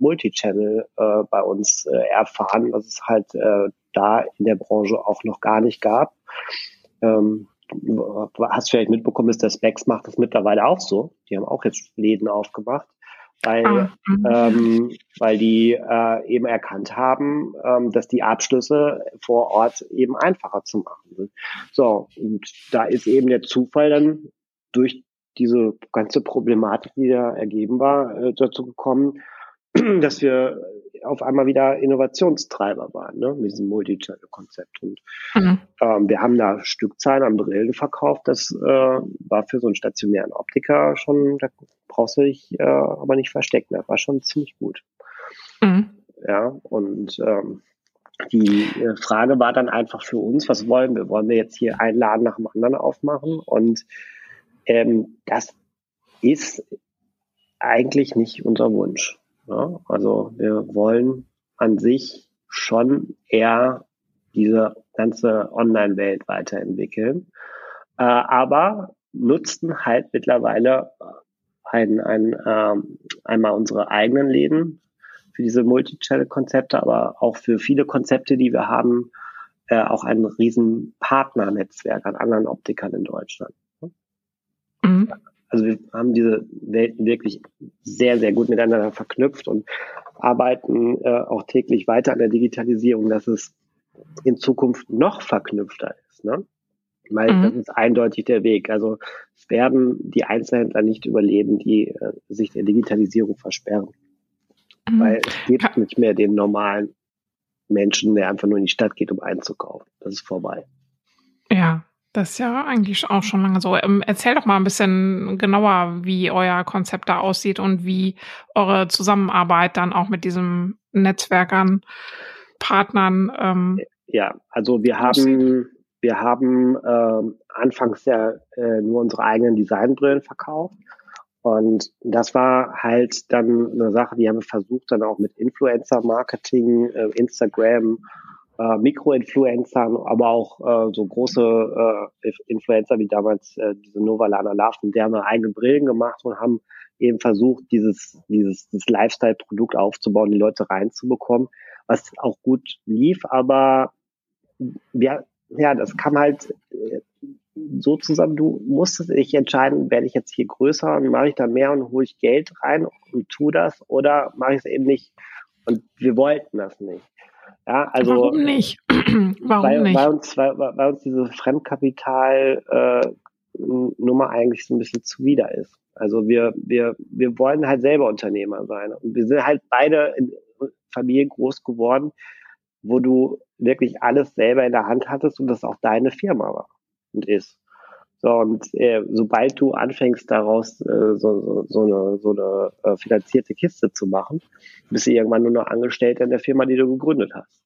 [SPEAKER 2] Multichannel äh, bei uns äh, erfahren, was es halt äh, da in der Branche auch noch gar nicht gab. Ähm, hast vielleicht mitbekommen, ist der Specs macht das mittlerweile auch so. Die haben auch jetzt Läden aufgemacht, weil, ah, mhm. ähm, weil die äh, eben erkannt haben, ähm, dass die Abschlüsse vor Ort eben einfacher zu machen sind. So, und da ist eben der Zufall dann durch diese ganze Problematik, die da ergeben war, äh, dazu gekommen, dass wir auf einmal wieder Innovationstreiber waren, ne, mit diesem Multi-Channel-Konzept. Und mhm. ähm, wir haben da Stückzahlen an Brillen verkauft. Das äh, war für so einen stationären Optiker schon, da brauchst du dich äh, aber nicht verstecken. Das war schon ziemlich gut. Mhm. Ja, und ähm, die äh, Frage war dann einfach für uns, was wollen wir? Wollen wir jetzt hier einen Laden nach dem anderen aufmachen? Und ähm, das ist eigentlich nicht unser Wunsch. Ja, also wir wollen an sich schon eher diese ganze Online-Welt weiterentwickeln, äh, aber nutzten halt mittlerweile ein, ein, äh, einmal unsere eigenen Läden für diese Multi-Channel-Konzepte, aber auch für viele Konzepte, die wir haben, äh, auch ein riesen Partnernetzwerk an anderen Optikern in Deutschland.
[SPEAKER 1] Mhm.
[SPEAKER 2] Also wir haben diese Welten wirklich sehr, sehr gut miteinander verknüpft und arbeiten äh, auch täglich weiter an der Digitalisierung, dass es in Zukunft noch verknüpfter ist. Ne? Weil mhm. das ist eindeutig der Weg. Also es werden die Einzelhändler nicht überleben, die äh, sich der Digitalisierung versperren. Mhm. Weil es gibt nicht mehr den normalen Menschen, der einfach nur in die Stadt geht, um einzukaufen. Das ist vorbei.
[SPEAKER 1] Ja, das ist ja eigentlich auch schon lange so. Ähm, erzähl doch mal ein bisschen genauer, wie euer Konzept da aussieht und wie eure Zusammenarbeit dann auch mit diesem Netzwerkern, Partnern. Ähm,
[SPEAKER 2] ja, also wir haben, wir haben äh, anfangs ja äh, nur unsere eigenen Designbrillen verkauft. Und das war halt dann eine Sache, die haben wir versucht, dann auch mit Influencer-Marketing, äh, Instagram, äh, Mikroinfluencern, aber auch äh, so große äh, Influencer wie damals äh, diese Novalana Love, die haben eigene Brillen gemacht und haben eben versucht, dieses, dieses, dieses Lifestyle-Produkt aufzubauen, die Leute reinzubekommen, was auch gut lief, aber ja, ja, das kam halt äh, so zusammen, du musstest dich entscheiden, werde ich jetzt hier größer und mache ich da mehr und hole ich Geld rein und tu das oder mache ich es eben nicht. Und wir wollten das nicht. Ja, also
[SPEAKER 1] Warum nicht? Warum
[SPEAKER 2] weil,
[SPEAKER 1] nicht?
[SPEAKER 2] Weil uns, weil, weil uns diese Fremdkapital äh, Nummer eigentlich so ein bisschen zuwider ist. Also wir, wir, wir wollen halt selber Unternehmer sein. Und wir sind halt beide in Familien groß geworden, wo du wirklich alles selber in der Hand hattest und das auch deine Firma war und ist. So, und äh, sobald du anfängst, daraus äh, so, so, so eine, so eine äh, finanzierte Kiste zu machen, bist du irgendwann nur noch Angestellter in der Firma, die du gegründet hast.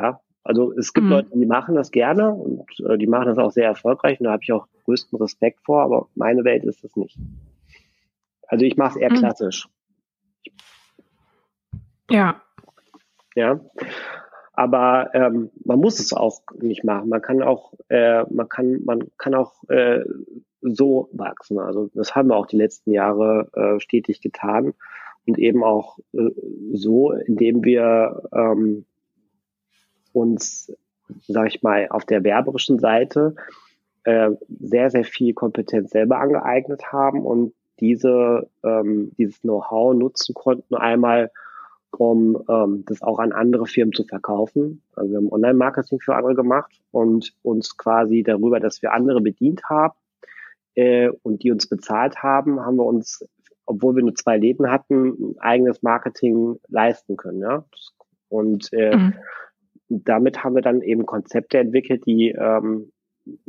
[SPEAKER 2] Ja, also es gibt mhm. Leute, die machen das gerne und äh, die machen das auch sehr erfolgreich und da habe ich auch größten Respekt vor, aber meine Welt ist das nicht. Also ich mache es eher mhm. klassisch.
[SPEAKER 1] Ja.
[SPEAKER 2] Ja. Aber ähm, man muss es auch nicht machen. Man kann auch, äh, man kann, man kann auch äh, so wachsen. Also das haben wir auch die letzten Jahre äh, stetig getan und eben auch äh, so, indem wir ähm, uns, sag ich mal, auf der werberischen Seite äh, sehr, sehr viel Kompetenz selber angeeignet haben und diese, ähm, dieses Know-how nutzen konnten, einmal um ähm, das auch an andere Firmen zu verkaufen. Also wir haben Online-Marketing für andere gemacht und uns quasi darüber, dass wir andere bedient haben äh, und die uns bezahlt haben, haben wir uns, obwohl wir nur zwei Leben hatten, ein eigenes Marketing leisten können. Ja? Und äh, mhm. Damit haben wir dann eben Konzepte entwickelt, die ähm,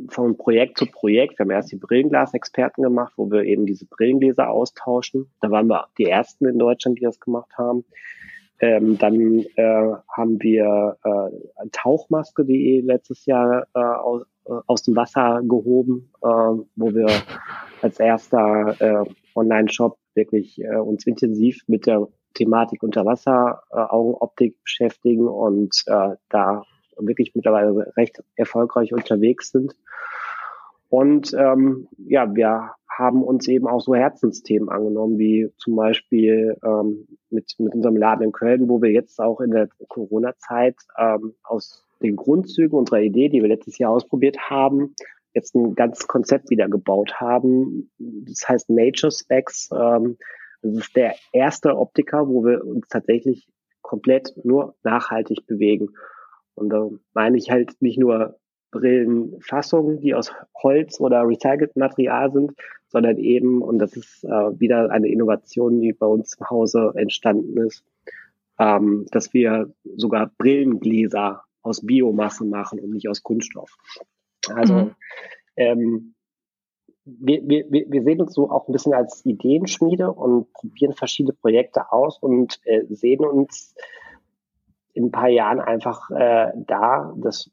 [SPEAKER 2] von Projekt zu Projekt. Wir haben erst die Brillenglasexperten gemacht, wo wir eben diese Brillengläser austauschen. Da waren wir die ersten in Deutschland, die das gemacht haben. Ähm, dann äh, haben wir äh, Tauchmaske.de letztes Jahr äh, aus, äh, aus dem Wasser gehoben, äh, wo wir als erster äh, Online-Shop wirklich äh, uns intensiv mit der Thematik Unterwasser, äh, Augenoptik beschäftigen und äh, da wirklich mittlerweile recht erfolgreich unterwegs sind. Und ähm, ja, wir haben uns eben auch so Herzensthemen angenommen, wie zum Beispiel ähm, mit, mit unserem Laden in Köln, wo wir jetzt auch in der Corona-Zeit ähm, aus den Grundzügen unserer Idee, die wir letztes Jahr ausprobiert haben, jetzt ein ganzes Konzept wieder gebaut haben. Das heißt Nature Specs. Ähm, das ist der erste Optiker, wo wir uns tatsächlich komplett nur nachhaltig bewegen. Und da meine ich halt nicht nur Brillenfassungen, die aus Holz oder recyceltem Material sind, sondern eben, und das ist äh, wieder eine Innovation, die bei uns im Hause entstanden ist, ähm, dass wir sogar Brillengläser aus Biomasse machen und nicht aus Kunststoff. Also mhm. ähm, wir, wir, wir sehen uns so auch ein bisschen als Ideenschmiede und probieren verschiedene Projekte aus und äh, sehen uns in ein paar Jahren einfach äh, da, dass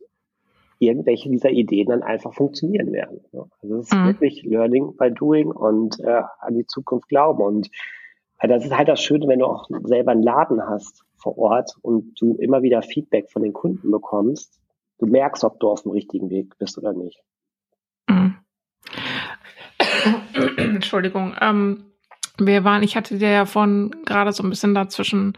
[SPEAKER 2] irgendwelche dieser Ideen dann einfach funktionieren werden. Also es ist mhm. wirklich Learning by Doing und äh, an die Zukunft glauben. Und äh, das ist halt das Schöne, wenn du auch selber einen Laden hast vor Ort und du immer wieder Feedback von den Kunden bekommst. Du merkst, ob du auf dem richtigen Weg bist oder nicht.
[SPEAKER 1] Mhm. Entschuldigung. Ähm, wir waren, ich hatte dir ja von gerade so ein bisschen dazwischen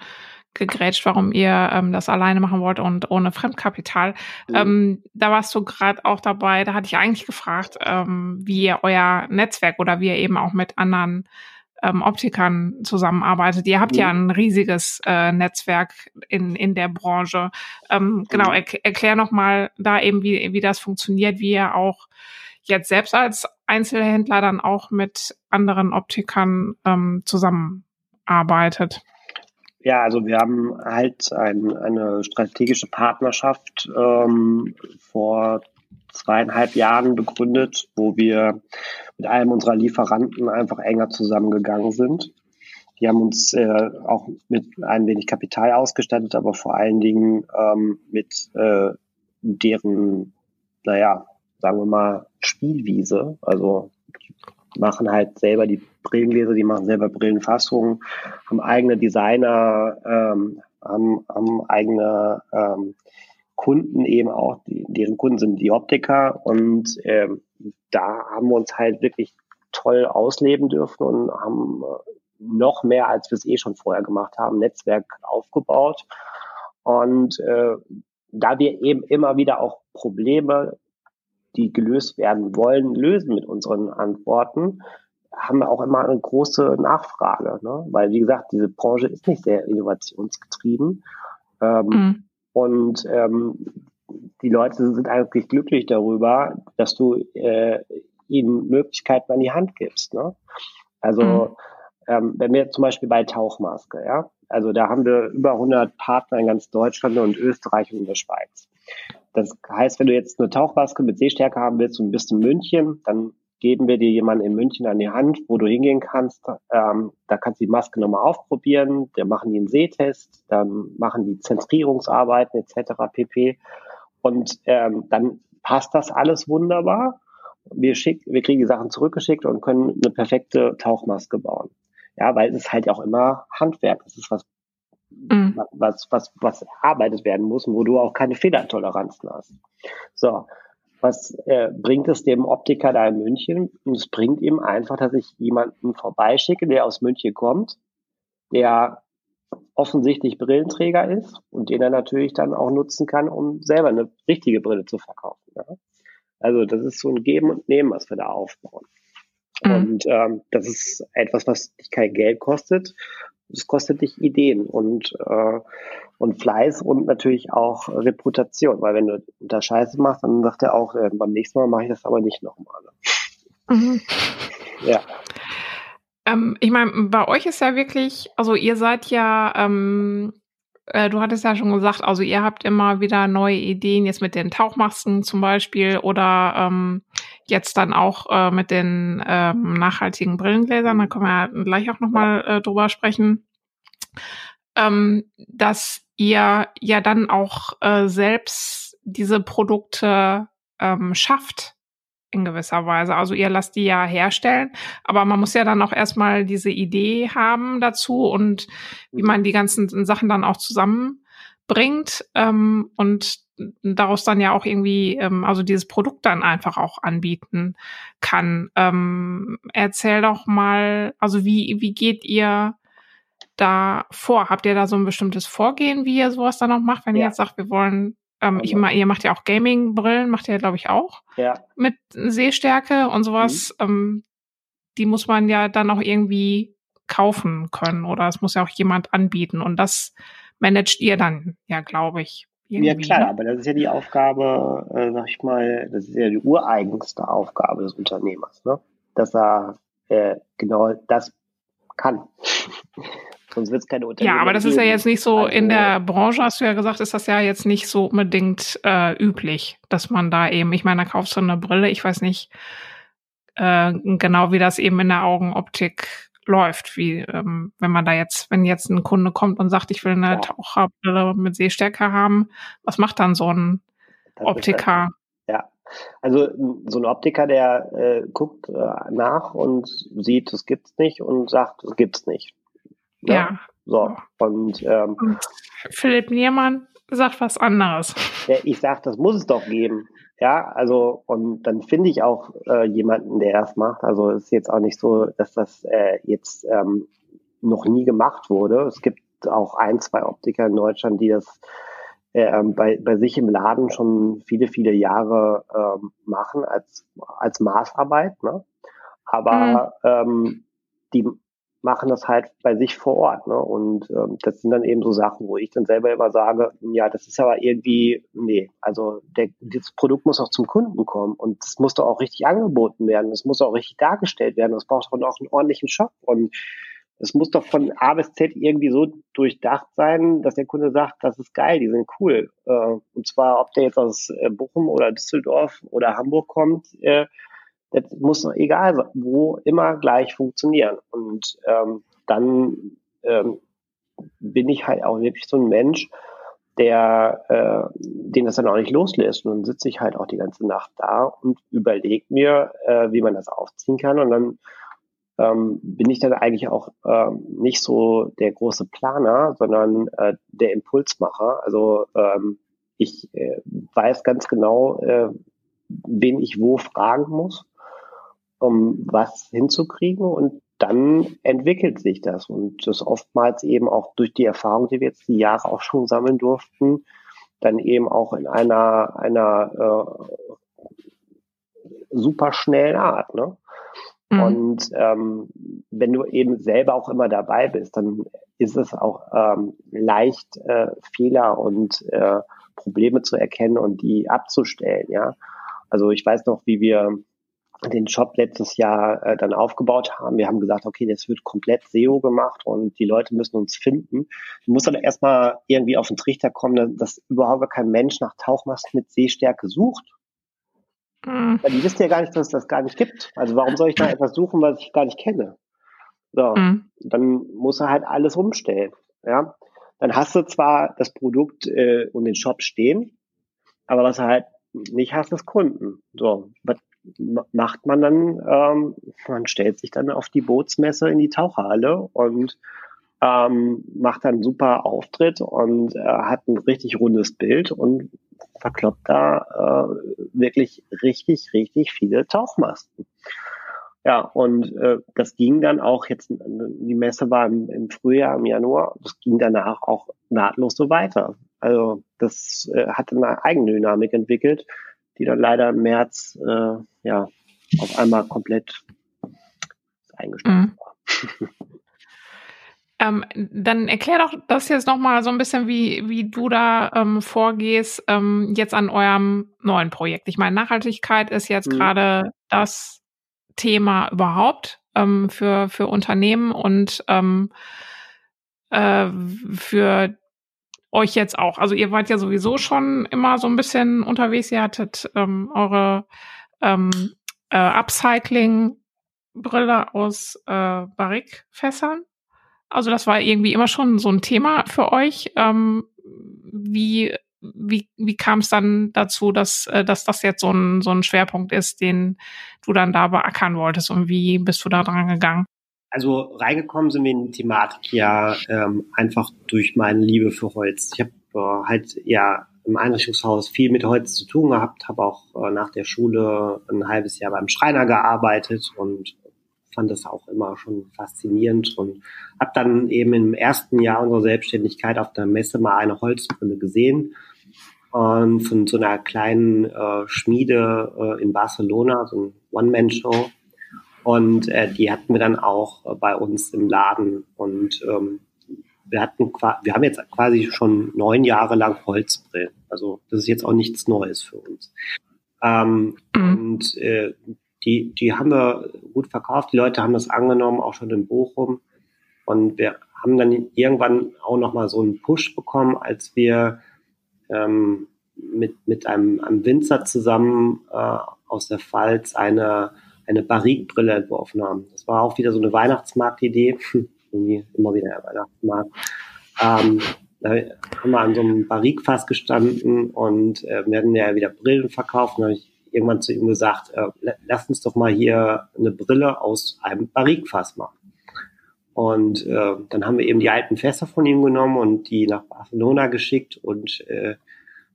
[SPEAKER 1] gegrätscht, warum ihr ähm, das alleine machen wollt und ohne Fremdkapital. Mhm. Ähm, da warst du gerade auch dabei, da hatte ich eigentlich gefragt, ähm, wie ihr euer Netzwerk oder wie ihr eben auch mit anderen ähm, Optikern zusammenarbeitet. Ihr habt mhm. ja ein riesiges äh, Netzwerk in, in der Branche. Ähm, genau, mhm. er, erklär noch mal da eben, wie, wie das funktioniert, wie ihr auch jetzt selbst als Einzelhändler dann auch mit anderen Optikern ähm, zusammenarbeitet.
[SPEAKER 2] Ja, also wir haben halt ein, eine strategische Partnerschaft ähm, vor zweieinhalb Jahren begründet, wo wir mit einem unserer Lieferanten einfach enger zusammengegangen sind. Die haben uns äh, auch mit ein wenig Kapital ausgestattet, aber vor allen Dingen ähm, mit äh, deren, naja, sagen wir mal, Spielwiese. Also machen halt selber die Brillengläser, die machen selber Brillenfassungen, haben eigene Designer, ähm, haben, haben eigene ähm, Kunden eben auch, die, deren Kunden sind die Optiker und ähm, da haben wir uns halt wirklich toll ausleben dürfen und haben äh, noch mehr, als wir es eh schon vorher gemacht haben, Netzwerk aufgebaut. Und äh, da wir eben immer wieder auch Probleme, die gelöst werden wollen, lösen mit unseren Antworten, haben wir auch immer eine große Nachfrage. Ne? Weil, wie gesagt, diese Branche ist nicht sehr innovationsgetrieben. Ähm, mhm. Und ähm, die Leute sind eigentlich glücklich darüber, dass du äh, ihnen Möglichkeiten an die Hand gibst. Ne? Also mhm. ähm, wenn wir zum Beispiel bei Tauchmaske, ja, also da haben wir über 100 Partner in ganz Deutschland und Österreich und in der Schweiz. Das heißt, wenn du jetzt eine Tauchmaske mit Sehstärke haben willst und bist in München, dann geben wir dir jemanden in München an die Hand, wo du hingehen kannst. Ähm, da kannst du die Maske nochmal aufprobieren, da machen die einen Sehtest, dann machen die Zentrierungsarbeiten etc. pp. Und ähm, dann passt das alles wunderbar. Wir, schick, wir kriegen die Sachen zurückgeschickt und können eine perfekte Tauchmaske bauen. Ja, weil es ist halt auch immer Handwerk. Es ist was, mhm. was, was, was erarbeitet werden muss und wo du auch keine Fehlertoleranzen hast. So was äh, bringt es dem Optiker da in München? Und es bringt ihm einfach, dass ich jemanden vorbeischicke, der aus München kommt, der offensichtlich Brillenträger ist und den er natürlich dann auch nutzen kann, um selber eine richtige Brille zu verkaufen. Ja? Also das ist so ein Geben und Nehmen, was wir da aufbauen. Mhm. Und ähm, das ist etwas, was dich kein Geld kostet. Es kostet dich Ideen und, äh, und Fleiß und natürlich auch Reputation. Weil wenn du da Scheiße machst, dann sagt er auch, äh, beim nächsten Mal mache ich das aber nicht nochmal. Ne? Mhm.
[SPEAKER 1] Ja. Ähm, ich meine, bei euch ist ja wirklich, also ihr seid ja ähm, äh, du hattest ja schon gesagt, also ihr habt immer wieder neue Ideen, jetzt mit den Tauchmasken zum Beispiel oder ähm, jetzt dann auch äh, mit den ähm, nachhaltigen Brillengläsern, da können wir ja gleich auch nochmal äh, drüber sprechen, ähm, dass ihr ja dann auch äh, selbst diese Produkte ähm, schafft in gewisser Weise. Also ihr lasst die ja herstellen, aber man muss ja dann auch erstmal diese Idee haben dazu und wie man die ganzen Sachen dann auch zusammenbringt ähm, und daraus dann ja auch irgendwie, ähm, also dieses Produkt dann einfach auch anbieten kann. Ähm, erzähl doch mal, also wie, wie geht ihr da vor? Habt ihr da so ein bestimmtes Vorgehen, wie ihr sowas dann auch macht, wenn ja. ihr jetzt sagt, wir wollen ähm, ich immer, ihr macht ja auch Gaming-Brillen, macht ihr, glaube ich, auch.
[SPEAKER 2] Ja.
[SPEAKER 1] Mit Sehstärke und sowas. Mhm. Ähm, die muss man ja dann auch irgendwie kaufen können oder es muss ja auch jemand anbieten und das managt ihr dann, ja, glaube ich.
[SPEAKER 2] Ja klar, ne? aber das ist ja die Aufgabe, äh, sag ich mal, das ist ja die ureigenste Aufgabe des Unternehmers, ne? dass er äh, genau das kann. Sonst wird es keine Unternehmen.
[SPEAKER 1] Ja, aber das geben. ist ja jetzt nicht so, also, in der Branche hast du ja gesagt, ist das ja jetzt nicht so unbedingt äh, üblich, dass man da eben, ich meine, da kaufst du eine Brille, ich weiß nicht äh, genau, wie das eben in der Augenoptik läuft, wie ähm, wenn man da jetzt, wenn jetzt ein Kunde kommt und sagt, ich will eine ja. Taucherbrille mit Sehstärke haben, was macht dann so ein das Optiker?
[SPEAKER 2] ja, also so ein Optiker, der äh, guckt äh, nach und sieht, es gibt's nicht und sagt, es gibt's nicht.
[SPEAKER 1] Ja. ja.
[SPEAKER 2] So, und, ähm, und
[SPEAKER 1] Philipp Niermann sagt was anderes.
[SPEAKER 2] Ja, ich sag, das muss es doch geben. Ja, also, und dann finde ich auch äh, jemanden, der das macht. Also es ist jetzt auch nicht so, dass das äh, jetzt ähm, noch nie gemacht wurde. Es gibt auch ein, zwei Optiker in Deutschland, die das äh, bei, bei sich im Laden schon viele, viele Jahre äh, machen als, als Maßarbeit. Ne? Aber mhm. ähm, die machen das halt bei sich vor Ort. Ne? Und ähm, das sind dann eben so Sachen, wo ich dann selber immer sage, ja, das ist aber irgendwie, nee, also der, das Produkt muss auch zum Kunden kommen und es muss doch auch richtig angeboten werden, es muss auch richtig dargestellt werden, es braucht auch einen ordentlichen Shop und es muss doch von A bis Z irgendwie so durchdacht sein, dass der Kunde sagt, das ist geil, die sind cool. Äh, und zwar, ob der jetzt aus äh, Bochum oder Düsseldorf oder Hamburg kommt, äh, das muss egal wo immer gleich funktionieren. Und ähm, dann ähm, bin ich halt auch wirklich so ein Mensch, der äh, den das dann auch nicht loslässt. Und dann sitze ich halt auch die ganze Nacht da und überlege mir, äh, wie man das aufziehen kann. Und dann ähm, bin ich dann eigentlich auch ähm, nicht so der große Planer, sondern äh, der Impulsmacher. Also ähm, ich äh, weiß ganz genau, äh, wen ich wo fragen muss um was hinzukriegen und dann entwickelt sich das und das oftmals eben auch durch die Erfahrung, die wir jetzt die Jahre auch schon sammeln durften, dann eben auch in einer einer äh, super schnellen Art. Ne? Mhm. Und ähm, wenn du eben selber auch immer dabei bist, dann ist es auch ähm, leicht, äh, Fehler und äh, Probleme zu erkennen und die abzustellen. Ja, also ich weiß noch, wie wir den Shop letztes Jahr äh, dann aufgebaut haben. Wir haben gesagt, okay, das wird komplett SEO gemacht und die Leute müssen uns finden. Du musst dann erstmal irgendwie auf den Trichter kommen, dass überhaupt kein Mensch nach Tauchmasken mit Sehstärke sucht. Mhm. Weil die wissen ja gar nicht, dass es das gar nicht gibt. Also warum soll ich da etwas suchen, was ich gar nicht kenne? So, mhm. dann muss er halt alles umstellen. Ja, dann hast du zwar das Produkt äh, und den Shop stehen, aber was er halt nicht hast, ist Kunden. So, was macht man dann, ähm, man stellt sich dann auf die Bootsmesse in die Taucherhalle und ähm, macht dann einen super Auftritt und äh, hat ein richtig rundes Bild und verkloppt da äh, wirklich richtig, richtig viele Tauchmasten. Ja, und äh, das ging dann auch jetzt, die Messe war im, im Frühjahr, im Januar, das ging danach auch nahtlos so weiter. Also das äh, hat eine Eigendynamik entwickelt, die dann leider im März äh, ja auf einmal komplett eingestellt mhm. war.
[SPEAKER 1] Ähm, dann erklär doch das jetzt nochmal so ein bisschen, wie, wie du da ähm, vorgehst, ähm, jetzt an eurem neuen Projekt. Ich meine, Nachhaltigkeit ist jetzt mhm. gerade das Thema überhaupt ähm, für, für Unternehmen und ähm, äh, für euch jetzt auch. Also ihr wart ja sowieso schon immer so ein bisschen unterwegs. Ihr hattet ähm, eure ähm, äh, Upcycling-Brille aus äh, Barrique-Fässern. Also das war irgendwie immer schon so ein Thema für euch. Ähm, wie wie, wie kam es dann dazu, dass, äh, dass das jetzt so ein, so ein Schwerpunkt ist, den du dann da beackern wolltest und wie bist du da dran gegangen?
[SPEAKER 2] Also reingekommen sind wir in die Thematik ja ähm, einfach durch meine Liebe für Holz. Ich habe äh, halt ja im Einrichtungshaus viel mit Holz zu tun gehabt, habe auch äh, nach der Schule ein halbes Jahr beim Schreiner gearbeitet und fand das auch immer schon faszinierend und habe dann eben im ersten Jahr unserer Selbstständigkeit auf der Messe mal eine Holzbrille gesehen und von so einer kleinen äh, Schmiede äh, in Barcelona, so ein One-Man-Show und äh, die hatten wir dann auch bei uns im Laden. Und ähm, wir hatten wir haben jetzt quasi schon neun Jahre lang Holzbrillen. Also das ist jetzt auch nichts Neues für uns. Ähm, mhm. Und äh, die, die haben wir gut verkauft. Die Leute haben das angenommen, auch schon in Bochum. Und wir haben dann irgendwann auch nochmal so einen Push bekommen, als wir ähm, mit, mit einem, einem Winzer zusammen äh, aus der Pfalz eine eine Barrique-Brille entworfen haben. Das war auch wieder so eine Weihnachtsmarktidee. Irgendwie immer wieder der Weihnachtsmarkt. Ähm, da haben wir an so einem Barrique-Fass gestanden und äh, werden ja wieder Brillen verkauft. Und habe ich irgendwann zu ihm gesagt, äh, lass uns doch mal hier eine Brille aus einem Barrique-Fass machen. Und äh, dann haben wir eben die alten Fässer von ihm genommen und die nach Barcelona geschickt und äh,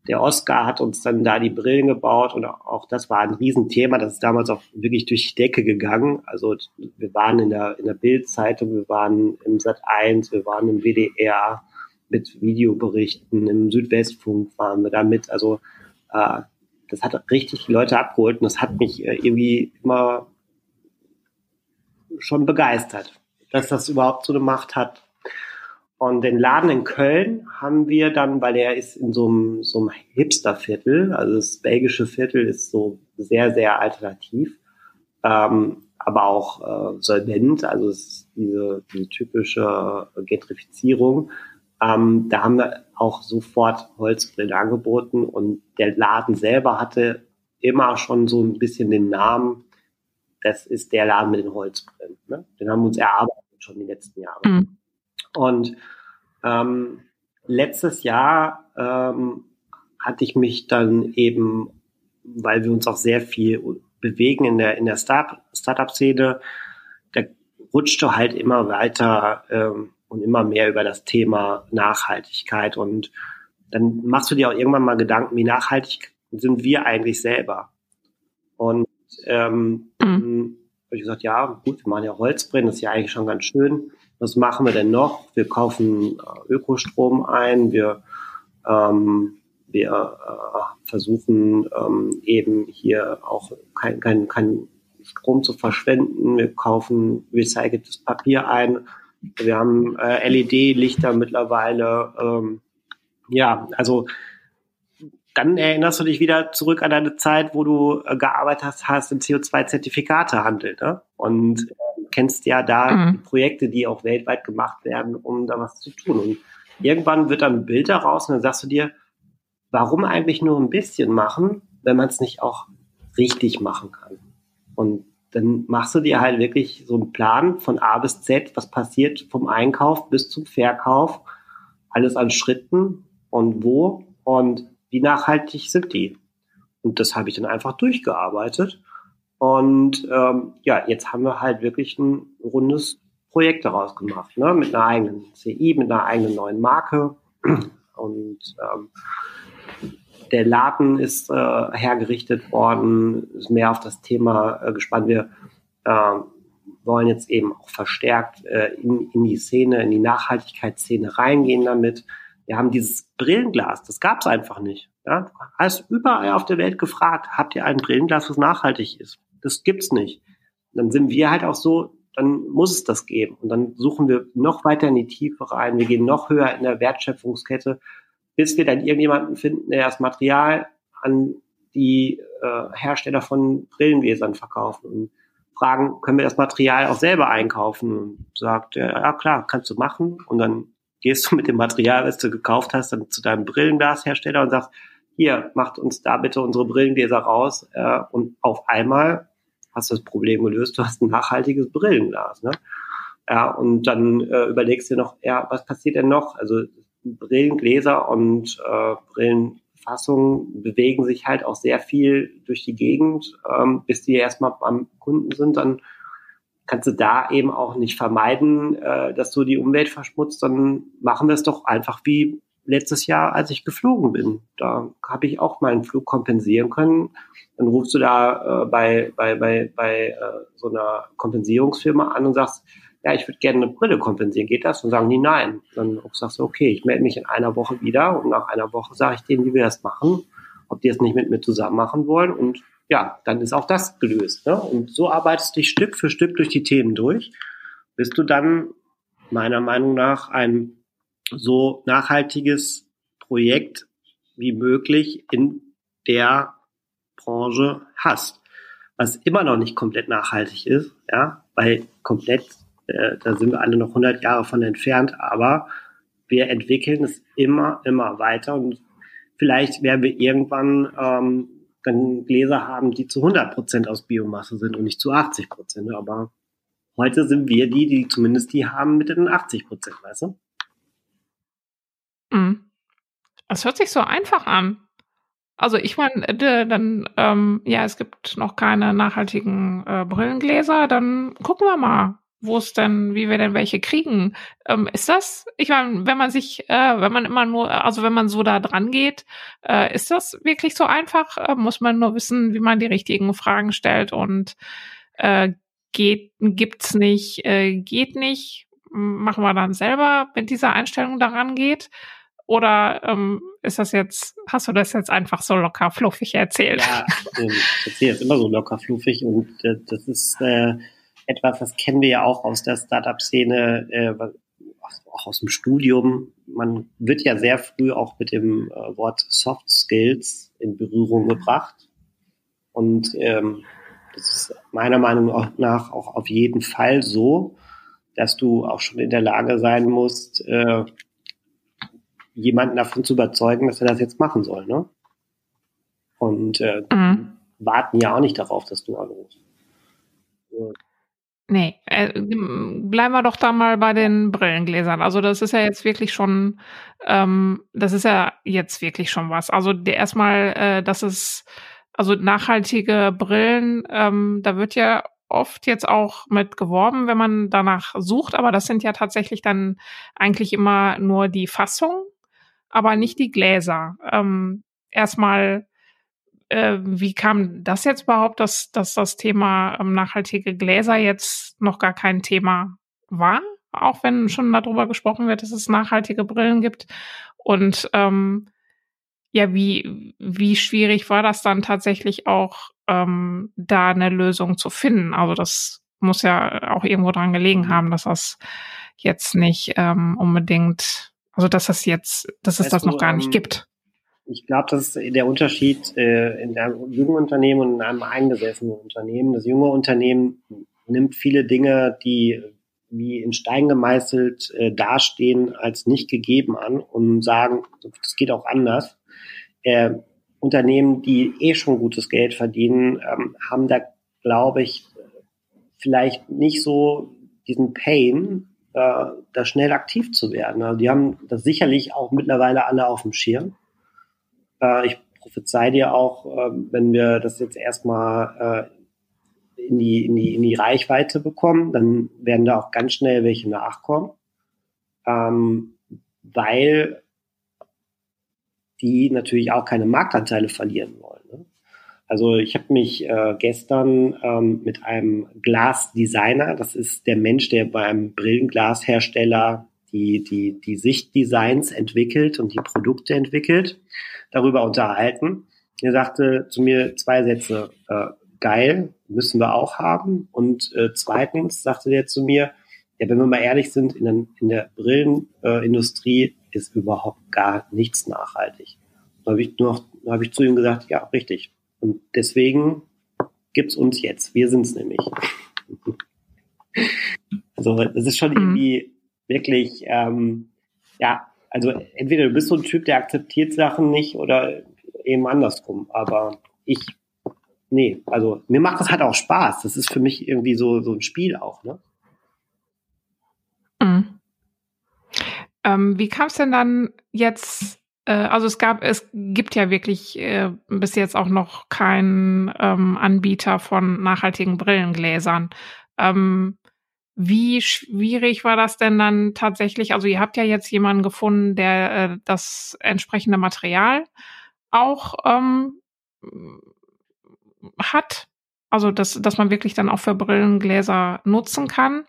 [SPEAKER 2] der Oscar hat uns dann da die Brillen gebaut und auch das war ein Riesenthema. Das ist damals auch wirklich durch die Decke gegangen. Also wir waren in der, in der Bild-Zeitung, wir waren im Sat 1, wir waren im WDR mit Videoberichten, im Südwestfunk waren wir damit. Also äh, das hat richtig die Leute abgeholt und das hat mich äh, irgendwie immer schon begeistert, dass das überhaupt so eine Macht hat. Und den Laden in Köln haben wir dann, weil er ist in so einem, so einem Hipsterviertel, also das belgische Viertel ist so sehr, sehr alternativ, ähm, aber auch äh, solvent, also diese, diese typische Gentrifizierung. Ähm, da haben wir auch sofort Holzbrillen angeboten und der Laden selber hatte immer schon so ein bisschen den Namen, das ist der Laden mit den Holzbrillen. Ne? Den haben wir uns erarbeitet schon die letzten Jahre. Mhm. Und ähm, letztes Jahr ähm, hatte ich mich dann eben, weil wir uns auch sehr viel bewegen in der, in der Start Startup-Szene, da rutschte halt immer weiter ähm, und immer mehr über das Thema Nachhaltigkeit. Und dann machst du dir auch irgendwann mal Gedanken, wie nachhaltig sind wir eigentlich selber? Und ähm, mhm. habe ich gesagt, ja, gut, wir machen ja Holzbrennen, das ist ja eigentlich schon ganz schön. Was machen wir denn noch? Wir kaufen äh, Ökostrom ein, wir, ähm, wir äh, versuchen ähm, eben hier auch kein, kein, kein Strom zu verschwenden. Wir kaufen recyceltes Papier ein. Wir haben äh, LED-Lichter mittlerweile. Ähm, ja, also dann erinnerst du dich wieder zurück an deine Zeit, wo du äh, gearbeitet hast, hast im CO2-Zertifikate handelt. Ne? Und kennst ja da mhm. die Projekte, die auch weltweit gemacht werden, um da was zu tun. Und irgendwann wird dann ein Bild daraus und dann sagst du dir, warum eigentlich nur ein bisschen machen, wenn man es nicht auch richtig machen kann? Und dann machst du dir halt wirklich so einen Plan von A bis Z, was passiert vom Einkauf bis zum Verkauf, alles an Schritten und wo und wie nachhaltig sind die. Und das habe ich dann einfach durchgearbeitet und ähm, ja, jetzt haben wir halt wirklich ein rundes Projekt daraus gemacht, ne? mit einer eigenen CI, mit einer eigenen neuen Marke. Und ähm, der Laden ist äh, hergerichtet worden, ist mehr auf das Thema äh, gespannt. Wir äh, wollen jetzt eben auch verstärkt äh, in, in die Szene, in die Nachhaltigkeitsszene reingehen damit. Wir haben dieses Brillenglas, das gab es einfach nicht. Ja? Du hast überall auf der Welt gefragt, habt ihr ein Brillenglas, was nachhaltig ist? das gibt's nicht. dann sind wir halt auch so, dann muss es das geben. Und dann suchen wir noch weiter in die Tiefe rein. Wir gehen noch höher in der Wertschöpfungskette, bis wir dann irgendjemanden finden, der das Material an die äh, Hersteller von Brillengläsern verkaufen und fragen, können wir das Material auch selber einkaufen? Und sagt, ja, ja klar, kannst du machen. Und dann gehst du mit dem Material, was du gekauft hast, dann zu deinem Brillenglashersteller und sagst, hier, macht uns da bitte unsere Brillengläser raus. Äh, und auf einmal hast du das Problem gelöst, du hast ein nachhaltiges Brillenglas. Ne? Ja, und dann äh, überlegst du dir noch, ja, was passiert denn noch? Also Brillengläser und äh, Brillenfassungen bewegen sich halt auch sehr viel durch die Gegend, ähm, bis die erstmal beim Kunden sind, dann kannst du da eben auch nicht vermeiden, äh, dass du die Umwelt verschmutzt, dann machen wir es doch einfach wie letztes Jahr, als ich geflogen bin. Da habe ich auch meinen Flug kompensieren können. Dann rufst du da äh, bei, bei, bei, bei äh, so einer Kompensierungsfirma an und sagst, ja, ich würde gerne eine Brille kompensieren. Geht das? Und sagen die nein. Dann sagst du, okay, ich melde mich in einer Woche wieder und nach einer Woche sage ich denen, wie wir das machen, ob die es nicht mit mir zusammen machen wollen. Und ja, dann ist auch das gelöst. Ne? Und so arbeitest du dich Stück für Stück durch die Themen durch, bis du dann meiner Meinung nach ein so nachhaltiges Projekt wie möglich in der Branche hast. Was immer noch nicht komplett nachhaltig ist, ja, weil komplett, äh, da sind wir alle noch 100 Jahre von entfernt, aber wir entwickeln es immer, immer weiter und vielleicht werden wir irgendwann ähm, dann Gläser haben, die zu 100 Prozent aus Biomasse sind und nicht zu 80 Prozent, aber heute sind wir die, die zumindest die haben mit den 80 Prozent, weißt du?
[SPEAKER 1] Mhm. Es hört sich so einfach an. Also ich meine, äh, dann, ähm, ja, es gibt noch keine nachhaltigen äh, Brillengläser, dann gucken wir mal. Wo es denn, wie wir denn welche kriegen. Ähm, ist das, ich meine, wenn man sich, äh, wenn man immer nur, also wenn man so da dran geht, äh, ist das wirklich so einfach? Äh, muss man nur wissen, wie man die richtigen Fragen stellt und äh, geht, gibt's nicht, äh, geht nicht, machen wir dann selber mit dieser Einstellung daran geht? Oder ähm, ist das jetzt, hast du das jetzt einfach so locker fluffig erzählt?
[SPEAKER 2] Ja, ähm, ich erzähle es immer so locker fluffig und äh, das ist etwas, das kennen wir ja auch aus der Startup-Szene, äh, auch aus dem Studium. Man wird ja sehr früh auch mit dem äh, Wort Soft Skills in Berührung gebracht. Und ähm, das ist meiner Meinung nach auch auf jeden Fall so, dass du auch schon in der Lage sein musst, äh, jemanden davon zu überzeugen, dass er das jetzt machen soll. Ne? Und äh, mhm. warten ja auch nicht darauf, dass du anrufst.
[SPEAKER 1] Nee, äh, bleiben wir doch da mal bei den Brillengläsern. Also das ist ja jetzt wirklich schon, ähm, das ist ja jetzt wirklich schon was. Also erstmal, äh, das ist, also nachhaltige Brillen, ähm, da wird ja oft jetzt auch mit geworben, wenn man danach sucht, aber das sind ja tatsächlich dann eigentlich immer nur die Fassung, aber nicht die Gläser. Ähm, erstmal äh, wie kam das jetzt überhaupt, dass, dass das Thema ähm, nachhaltige Gläser jetzt noch gar kein Thema war? Auch wenn schon darüber gesprochen wird, dass es nachhaltige Brillen gibt. Und ähm, ja, wie, wie schwierig war das dann tatsächlich auch, ähm, da eine Lösung zu finden? Also das muss ja auch irgendwo dran gelegen haben, dass das jetzt nicht ähm, unbedingt, also dass das jetzt, dass es weißt das noch gar nicht ähm, gibt.
[SPEAKER 2] Ich glaube, das ist der Unterschied äh, in einem jungen Unternehmen und in einem eingesessenen Unternehmen. Das junge Unternehmen nimmt viele Dinge, die wie in Stein gemeißelt äh, dastehen, als nicht gegeben an und sagen, das geht auch anders. Äh, Unternehmen, die eh schon gutes Geld verdienen, ähm, haben da, glaube ich, vielleicht nicht so diesen Pain, äh, da schnell aktiv zu werden. Also die haben das sicherlich auch mittlerweile alle auf dem Schirm. Äh, ich prophezei dir auch, äh, wenn wir das jetzt erstmal äh, in, die, in, die, in die Reichweite bekommen, dann werden da auch ganz schnell welche nachkommen, ähm, weil die natürlich auch keine Marktanteile verlieren wollen. Ne? Also ich habe mich äh, gestern ähm, mit einem Glasdesigner, das ist der Mensch, der beim Brillenglashersteller die, die, die Sichtdesigns entwickelt und die Produkte entwickelt, darüber unterhalten. Er sagte zu mir zwei Sätze, äh, geil, müssen wir auch haben. Und äh, zweitens sagte der zu mir, ja, wenn wir mal ehrlich sind, in, den, in der Brillenindustrie äh, ist überhaupt gar nichts nachhaltig. Da habe ich, nur hab ich zu ihm gesagt, ja, richtig. Und deswegen gibt's uns jetzt. Wir sind's nämlich. also das ist schon mhm. irgendwie wirklich, ähm, ja, also entweder du bist so ein Typ, der akzeptiert Sachen nicht oder eben andersrum. Aber ich, nee, also mir macht das halt auch Spaß. Das ist für mich irgendwie so, so ein Spiel auch, ne?
[SPEAKER 1] Mhm. Ähm, wie kam es denn dann jetzt äh, also es gab, es gibt ja wirklich äh, bis jetzt auch noch keinen ähm, Anbieter von nachhaltigen Brillengläsern. Ähm, wie schwierig war das denn dann tatsächlich? Also ihr habt ja jetzt jemanden gefunden, der äh, das entsprechende Material auch ähm, hat. Also dass, dass man wirklich dann auch für Brillengläser nutzen kann.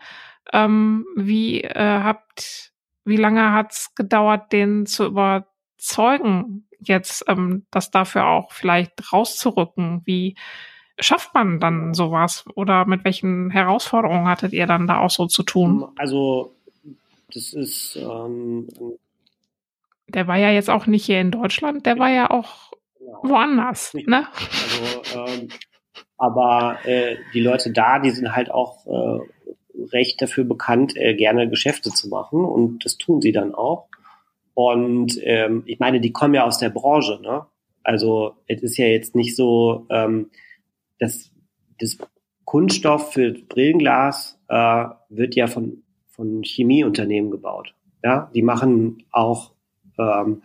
[SPEAKER 1] Ähm, wie äh, habt, wie lange hat's gedauert, den zu überzeugen, jetzt ähm, das dafür auch vielleicht rauszurücken? Wie schafft man dann sowas? Oder mit welchen Herausforderungen hattet ihr dann da auch so zu tun?
[SPEAKER 2] Also, das ist. Ähm,
[SPEAKER 1] der war ja jetzt auch nicht hier in Deutschland, der war ja auch ja, woanders. Ne? Also,
[SPEAKER 2] ähm, aber äh, die Leute da, die sind halt auch äh, recht dafür bekannt, äh, gerne Geschäfte zu machen und das tun sie dann auch. Und ähm, ich meine, die kommen ja aus der Branche, ne? Also es ist ja jetzt nicht so, ähm, das, das Kunststoff für Brillenglas äh, wird ja von, von Chemieunternehmen gebaut. Ja, die machen auch, ähm,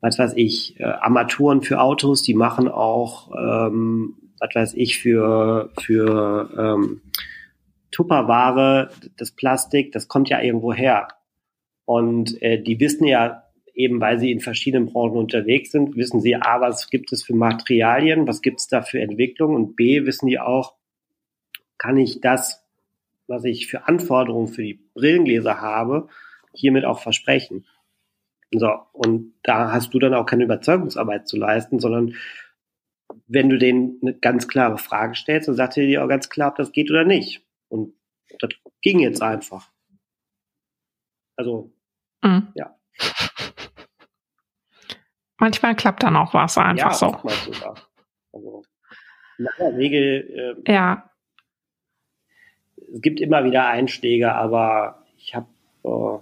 [SPEAKER 2] was weiß ich, äh, Armaturen für Autos, die machen auch, ähm, was weiß ich, für, für ähm, Tupperware, das Plastik, das kommt ja irgendwo her. Und äh, die wissen ja eben, weil sie in verschiedenen Branchen unterwegs sind, wissen sie A, was gibt es für Materialien, was gibt es da für Entwicklungen und B, wissen die auch, kann ich das, was ich für Anforderungen für die Brillengläser habe, hiermit auch versprechen. So, und da hast du dann auch keine Überzeugungsarbeit zu leisten, sondern wenn du denen eine ganz klare Frage stellst, dann sagt er dir auch ganz klar, ob das geht oder nicht. Und das ging jetzt einfach. Also, mhm. ja.
[SPEAKER 1] Manchmal klappt dann auch was einfach ja, so. Sogar. Also,
[SPEAKER 2] in der Regel,
[SPEAKER 1] äh, ja.
[SPEAKER 2] es gibt immer wieder Einschläge, aber ich habe äh,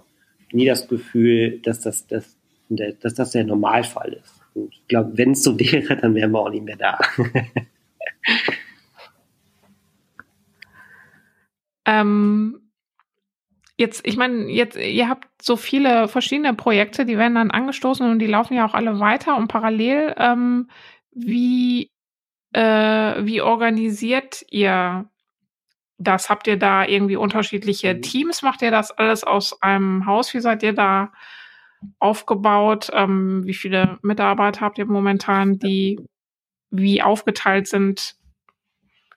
[SPEAKER 2] nie das Gefühl, dass das, das, dass das der Normalfall ist. Und ich glaube, wenn es so wäre, dann wären wir auch nicht mehr da.
[SPEAKER 1] ähm, Jetzt, ich meine, jetzt, ihr habt so viele verschiedene Projekte, die werden dann angestoßen und die laufen ja auch alle weiter und parallel. Ähm, wie, äh, wie organisiert ihr das? Habt ihr da irgendwie unterschiedliche mhm. Teams? Macht ihr das alles aus einem Haus? Wie seid ihr da aufgebaut? Ähm, wie viele Mitarbeiter habt ihr momentan, die wie aufgeteilt sind?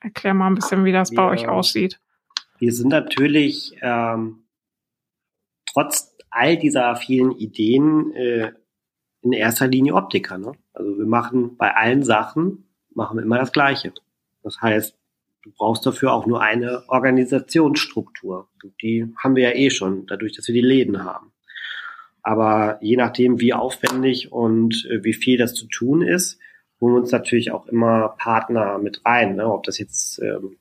[SPEAKER 1] Erklär mal ein bisschen, wie das wir, bei euch aussieht.
[SPEAKER 2] Wir sind natürlich ähm, trotz all dieser vielen Ideen äh, in erster Linie Optiker. Ne? Also wir machen bei allen Sachen, machen wir immer das Gleiche. Das heißt, du brauchst dafür auch nur eine Organisationsstruktur. Die haben wir ja eh schon, dadurch, dass wir die Läden haben. Aber je nachdem, wie aufwendig und äh, wie viel das zu tun ist, holen wir uns natürlich auch immer Partner mit rein. Ne? Ob das jetzt ähm,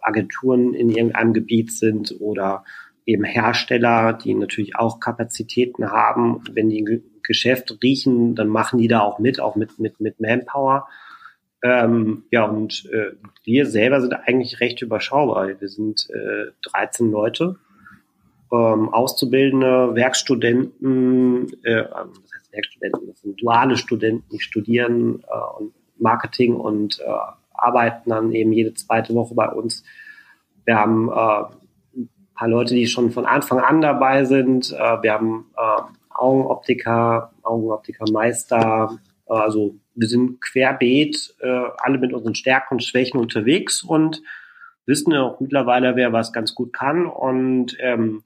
[SPEAKER 2] Agenturen in irgendeinem Gebiet sind oder eben Hersteller, die natürlich auch Kapazitäten haben. Wenn die ein Geschäft riechen, dann machen die da auch mit, auch mit, mit, mit Manpower. Ähm, ja, und äh, wir selber sind eigentlich recht überschaubar. Wir sind äh, 13 Leute, ähm, Auszubildende, Werkstudenten, äh, was heißt Werkstudenten? Das sind duale Studenten, die studieren äh, und Marketing und äh, arbeiten dann eben jede zweite Woche bei uns. Wir haben äh, paar Leute, die schon von Anfang an dabei sind. Äh, wir haben äh, Augenoptiker, Augenoptikermeister. Äh, also wir sind querbeet, äh, alle mit unseren Stärken und Schwächen unterwegs und wissen ja auch mittlerweile, wer was ganz gut kann. Und ähm,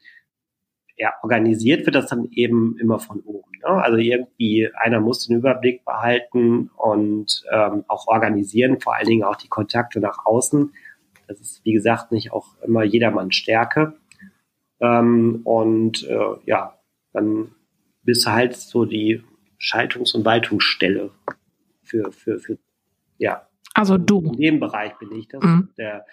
[SPEAKER 2] ja, organisiert wird das dann eben immer von oben. Ne? Also irgendwie einer muss den Überblick behalten und ähm, auch organisieren, vor allen Dingen auch die Kontakte nach außen. Das ist, wie gesagt, nicht auch immer jedermanns Stärke. Ähm, und äh, ja, dann bist du halt so die Schaltungs- und Waltungsstelle für, für, für, ja.
[SPEAKER 1] Also du.
[SPEAKER 2] In dem Bereich bin ich das, mhm. der,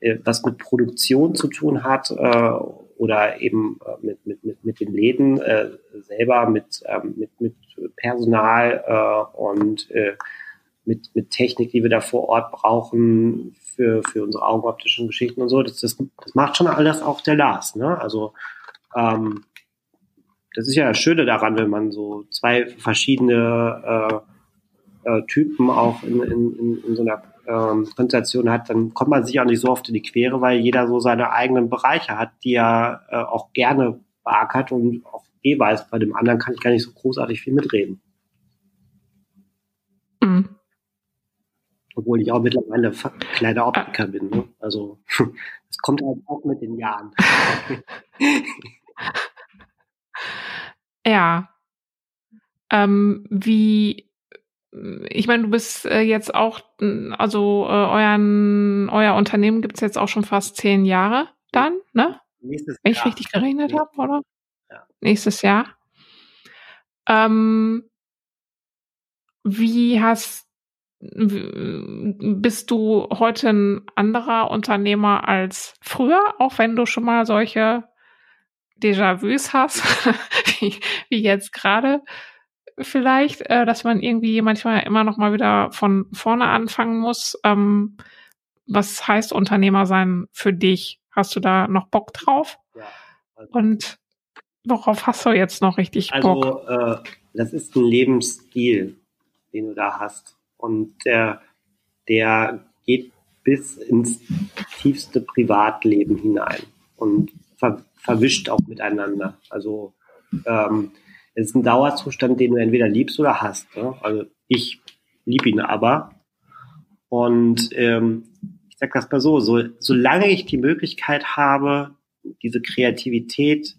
[SPEAKER 2] äh, was mit Produktion zu tun hat äh, oder eben äh, mit, mit, mit, mit den Läden äh, selber, mit, ähm, mit, mit Personal äh, und äh, mit, mit Technik, die wir da vor Ort brauchen für, für unsere augenoptischen Geschichten und so. Das, das, das macht schon alles auch der Lars. Ne? Also ähm, das ist ja das Schöne daran, wenn man so zwei verschiedene äh, äh, Typen auch in, in, in, in so einer ähm, Konstellation hat, dann kommt man sich auch nicht so oft in die Quere, weil jeder so seine eigenen Bereiche hat, die er äh, auch gerne beackert und auch eh weiß, bei dem anderen kann ich gar nicht so großartig viel mitreden. Obwohl ich auch mittlerweile kleiner Optiker bin. Ne? Also das kommt halt auch mit den Jahren.
[SPEAKER 1] ja. Ähm, wie, ich meine, du bist äh, jetzt auch, also äh, euren, euer Unternehmen gibt es jetzt auch schon fast zehn Jahre dann, ne? Nächstes Wenn ich richtig gerechnet habe, oder? Ja. Nächstes Jahr. Ähm, wie hast bist du heute ein anderer Unternehmer als früher, auch wenn du schon mal solche Déjà-vus hast, wie, wie, jetzt gerade vielleicht, äh, dass man irgendwie manchmal immer noch mal wieder von vorne anfangen muss. Ähm, was heißt Unternehmer sein für dich? Hast du da noch Bock drauf? Ja, also Und worauf hast du jetzt noch richtig Bock?
[SPEAKER 2] Also, äh, das ist ein Lebensstil, den du da hast und der, der geht bis ins tiefste Privatleben hinein und ver verwischt auch miteinander. Also ähm, es ist ein Dauerzustand, den du entweder liebst oder hast. Ne? Also ich liebe ihn aber. Und ähm, ich sage das mal so, so, solange ich die Möglichkeit habe, diese Kreativität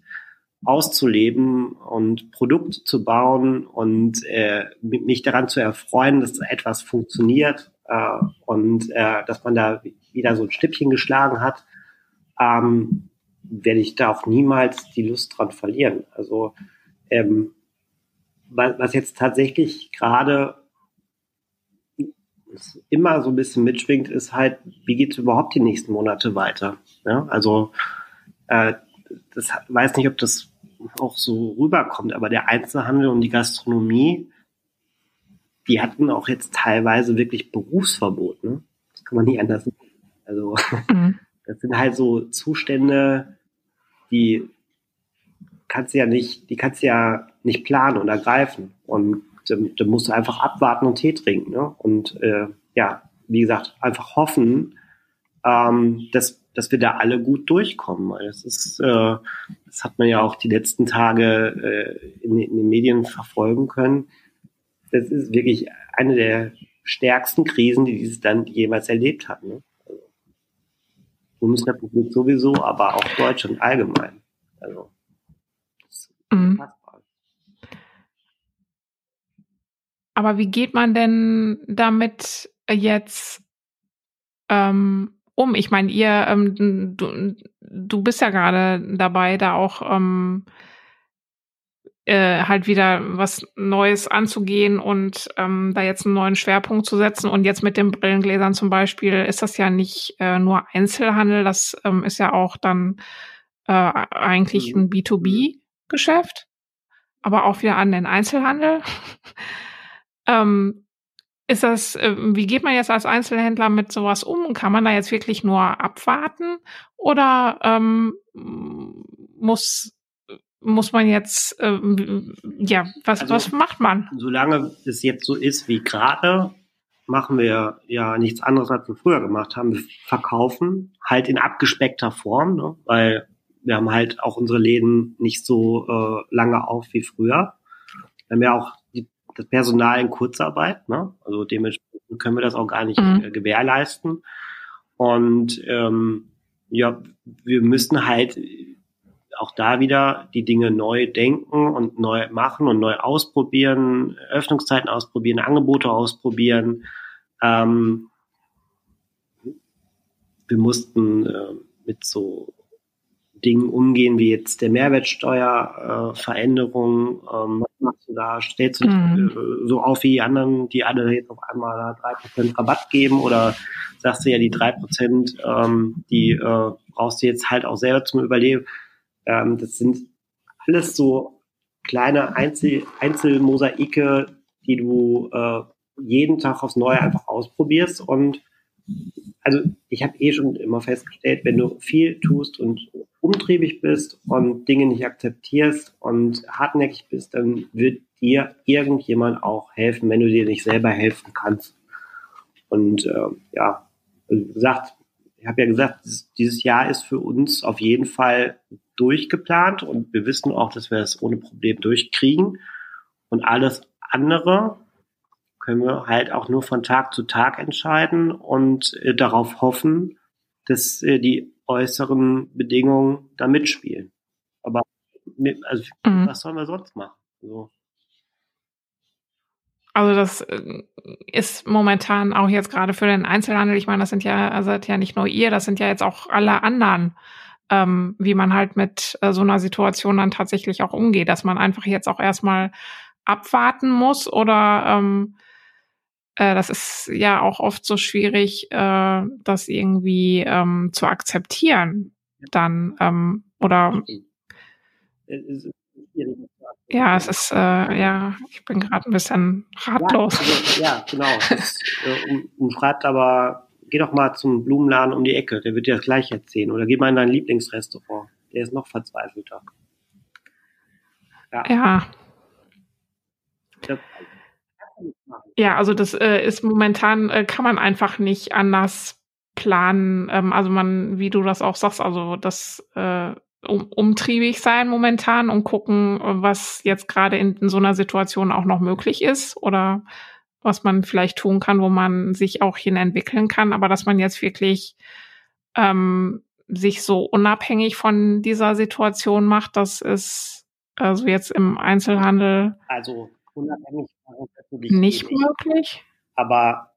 [SPEAKER 2] auszuleben und Produkte zu bauen und äh, mich daran zu erfreuen, dass etwas funktioniert äh, und äh, dass man da wieder so ein Stippchen geschlagen hat, ähm, werde ich da auch niemals die Lust dran verlieren. Also ähm, was jetzt tatsächlich gerade immer so ein bisschen mitschwingt, ist halt, wie geht es überhaupt die nächsten Monate weiter? Ja, also äh, das weiß nicht, ob das auch so rüberkommt, aber der Einzelhandel und die Gastronomie, die hatten auch jetzt teilweise wirklich Berufsverbot. Ne? Das kann man nicht anders sagen. Also mhm. das sind halt so Zustände, die kannst du ja nicht, die kannst du ja nicht planen und ergreifen. Und da musst du einfach abwarten und Tee trinken. Ne? Und äh, ja, wie gesagt, einfach hoffen, ähm, dass, dass wir da alle gut durchkommen. Das ist, äh, das hat man ja auch die letzten Tage äh, in, in den Medien verfolgen können. Das ist wirklich eine der stärksten Krisen, die dieses Land jemals erlebt hat. Ne? Also, Bundesrepublik sowieso, aber auch Deutschland allgemein. Also,
[SPEAKER 1] mhm. Aber wie geht man denn damit jetzt ähm, um? Ich meine, ihr, ähm, du, du bist ja gerade dabei, da auch ähm, äh, halt wieder was Neues anzugehen und ähm, da jetzt einen neuen Schwerpunkt zu setzen. Und jetzt mit den Brillengläsern zum Beispiel ist das ja nicht äh, nur Einzelhandel, das ähm, ist ja auch dann äh, eigentlich mhm. ein B2B-Geschäft, aber auch wieder an den Einzelhandel. Ähm, ist das, äh, wie geht man jetzt als Einzelhändler mit sowas um? Kann man da jetzt wirklich nur abwarten oder ähm, muss muss man jetzt, ähm, ja, was, also, was macht man?
[SPEAKER 2] Solange es jetzt so ist wie gerade, machen wir ja nichts anderes, als wir früher gemacht haben. Wir verkaufen halt in abgespeckter Form, ne? weil wir haben halt auch unsere Läden nicht so äh, lange auf wie früher. Wir haben ja auch das Personal in Kurzarbeit. Ne? Also dementsprechend können wir das auch gar nicht mhm. äh, gewährleisten. Und ähm, ja, wir müssen halt auch da wieder die Dinge neu denken und neu machen und neu ausprobieren, Öffnungszeiten ausprobieren, Angebote ausprobieren. Ähm, wir mussten äh, mit so Dingen umgehen, wie jetzt der Mehrwertsteuerveränderung. Äh, ähm, was machst du da? Stellst du äh, so auf wie die anderen, die alle jetzt auf einmal drei Prozent Rabatt geben oder sagst du ja, die drei Prozent, ähm, die äh, brauchst du jetzt halt auch selber zum Überleben. Ähm, das sind alles so kleine Einzel Einzelmosaike, die du äh, jeden Tag aufs Neue einfach ausprobierst und also ich habe eh schon immer festgestellt, wenn du viel tust und umtriebig bist und Dinge nicht akzeptierst und hartnäckig bist, dann wird dir irgendjemand auch helfen, wenn du dir nicht selber helfen kannst. Und äh, ja, wie gesagt, ich habe ja gesagt, dieses Jahr ist für uns auf jeden Fall durchgeplant und wir wissen auch, dass wir es ohne Problem durchkriegen. Und alles andere können wir halt auch nur von Tag zu Tag entscheiden und äh, darauf hoffen, dass äh, die äußeren Bedingungen da mitspielen. Aber also, mhm. was sollen wir sonst machen? So.
[SPEAKER 1] Also das äh, ist momentan auch jetzt gerade für den Einzelhandel, ich meine, das sind ja, also ja nicht nur ihr, das sind ja jetzt auch alle anderen, ähm, wie man halt mit äh, so einer Situation dann tatsächlich auch umgeht, dass man einfach jetzt auch erstmal abwarten muss oder ähm, äh, das ist ja auch oft so schwierig, äh, das irgendwie ähm, zu akzeptieren. Dann ähm, oder ja, es ist äh, ja, ich bin gerade ein bisschen ratlos.
[SPEAKER 2] Ja, also, ja genau. Äh, umschreibt aber, geh doch mal zum Blumenladen um die Ecke, der wird dir das gleich erzählen. Oder geh mal in dein Lieblingsrestaurant, der ist noch verzweifelter.
[SPEAKER 1] Ja. ja. Ja, also das äh, ist momentan, äh, kann man einfach nicht anders planen, ähm, also man, wie du das auch sagst, also das äh, um, umtriebig sein momentan und gucken, was jetzt gerade in, in so einer Situation auch noch möglich ist oder was man vielleicht tun kann, wo man sich auch hin entwickeln kann, aber dass man jetzt wirklich ähm, sich so unabhängig von dieser Situation macht, das ist also jetzt im Einzelhandel
[SPEAKER 2] also unabhängig
[SPEAKER 1] nicht möglich.
[SPEAKER 2] Aber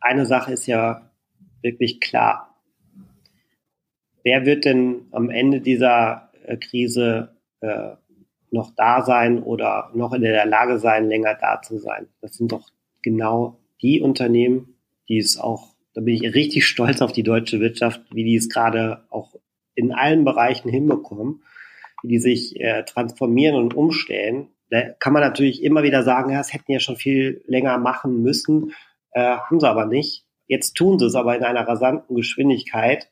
[SPEAKER 2] eine Sache ist ja wirklich klar. Wer wird denn am Ende dieser äh, Krise äh, noch da sein oder noch in der Lage sein, länger da zu sein? Das sind doch genau die Unternehmen, die es auch, da bin ich richtig stolz auf die deutsche Wirtschaft, wie die es gerade auch in allen Bereichen hinbekommen, wie die sich äh, transformieren und umstellen. Da kann man natürlich immer wieder sagen, ja, das hätten ja schon viel länger machen müssen, äh, haben sie aber nicht. Jetzt tun sie es aber in einer rasanten Geschwindigkeit,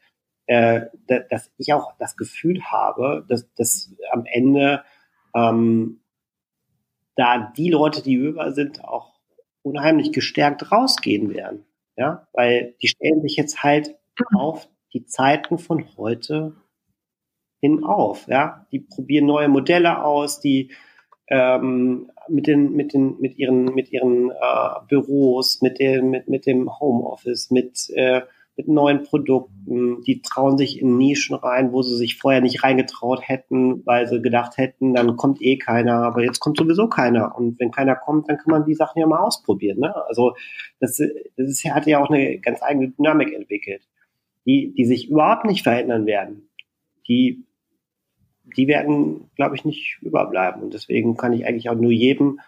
[SPEAKER 2] äh, dass ich auch das Gefühl habe, dass, dass am Ende ähm, da die Leute, die über sind, auch unheimlich gestärkt rausgehen werden. Ja, weil die stellen sich jetzt halt auf die Zeiten von heute hin auf. Ja, die probieren neue Modelle aus, die ähm, mit den mit den mit ihren mit ihren äh, Büros, mit dem mit mit dem Homeoffice, mit äh, mit neuen Produkten, die trauen sich in Nischen rein, wo sie sich vorher nicht reingetraut hätten, weil sie gedacht hätten, dann kommt eh keiner, aber jetzt kommt sowieso keiner. Und wenn keiner kommt, dann kann man die Sachen ja mal ausprobieren. Ne? Also das, das ist, hat ja auch eine ganz eigene Dynamik entwickelt, die, die sich überhaupt nicht verändern werden. Die, die werden, glaube ich, nicht überbleiben. Und deswegen kann ich eigentlich auch nur jedem,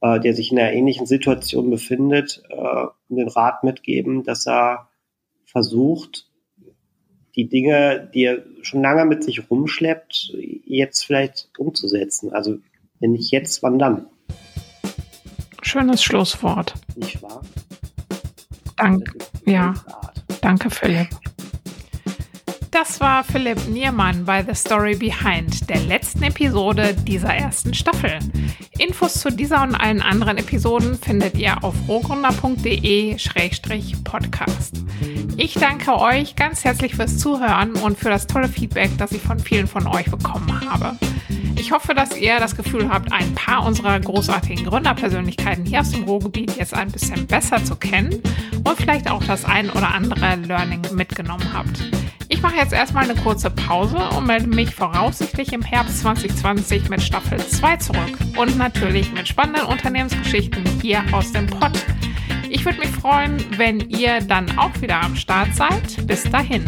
[SPEAKER 2] äh, der sich in einer ähnlichen Situation befindet, äh, den Rat mitgeben, dass er versucht, die Dinge, die er schon lange mit sich rumschleppt, jetzt vielleicht umzusetzen. Also wenn nicht jetzt, wann dann?
[SPEAKER 1] Schönes Schlusswort.
[SPEAKER 2] Nicht wahr?
[SPEAKER 1] Danke. Ja. Danke, Philipp. Das war Philipp Niermann bei The Story Behind, der letzten Episode dieser ersten Staffel. Infos zu dieser und allen anderen Episoden findet ihr auf rogründer.de-podcast. Ich danke euch ganz herzlich fürs Zuhören und für das tolle Feedback, das ich von vielen von euch bekommen habe. Ich hoffe, dass ihr das Gefühl habt, ein paar unserer großartigen Gründerpersönlichkeiten hier aus dem Ruhrgebiet jetzt ein bisschen besser zu kennen und vielleicht auch das ein oder andere Learning mitgenommen habt. Ich mache jetzt erstmal eine kurze Pause und melde mich voraussichtlich im Herbst 2020 mit Staffel 2 zurück und natürlich mit spannenden Unternehmensgeschichten hier aus dem Pod. Ich würde mich freuen, wenn ihr dann auch wieder am Start seid. Bis dahin.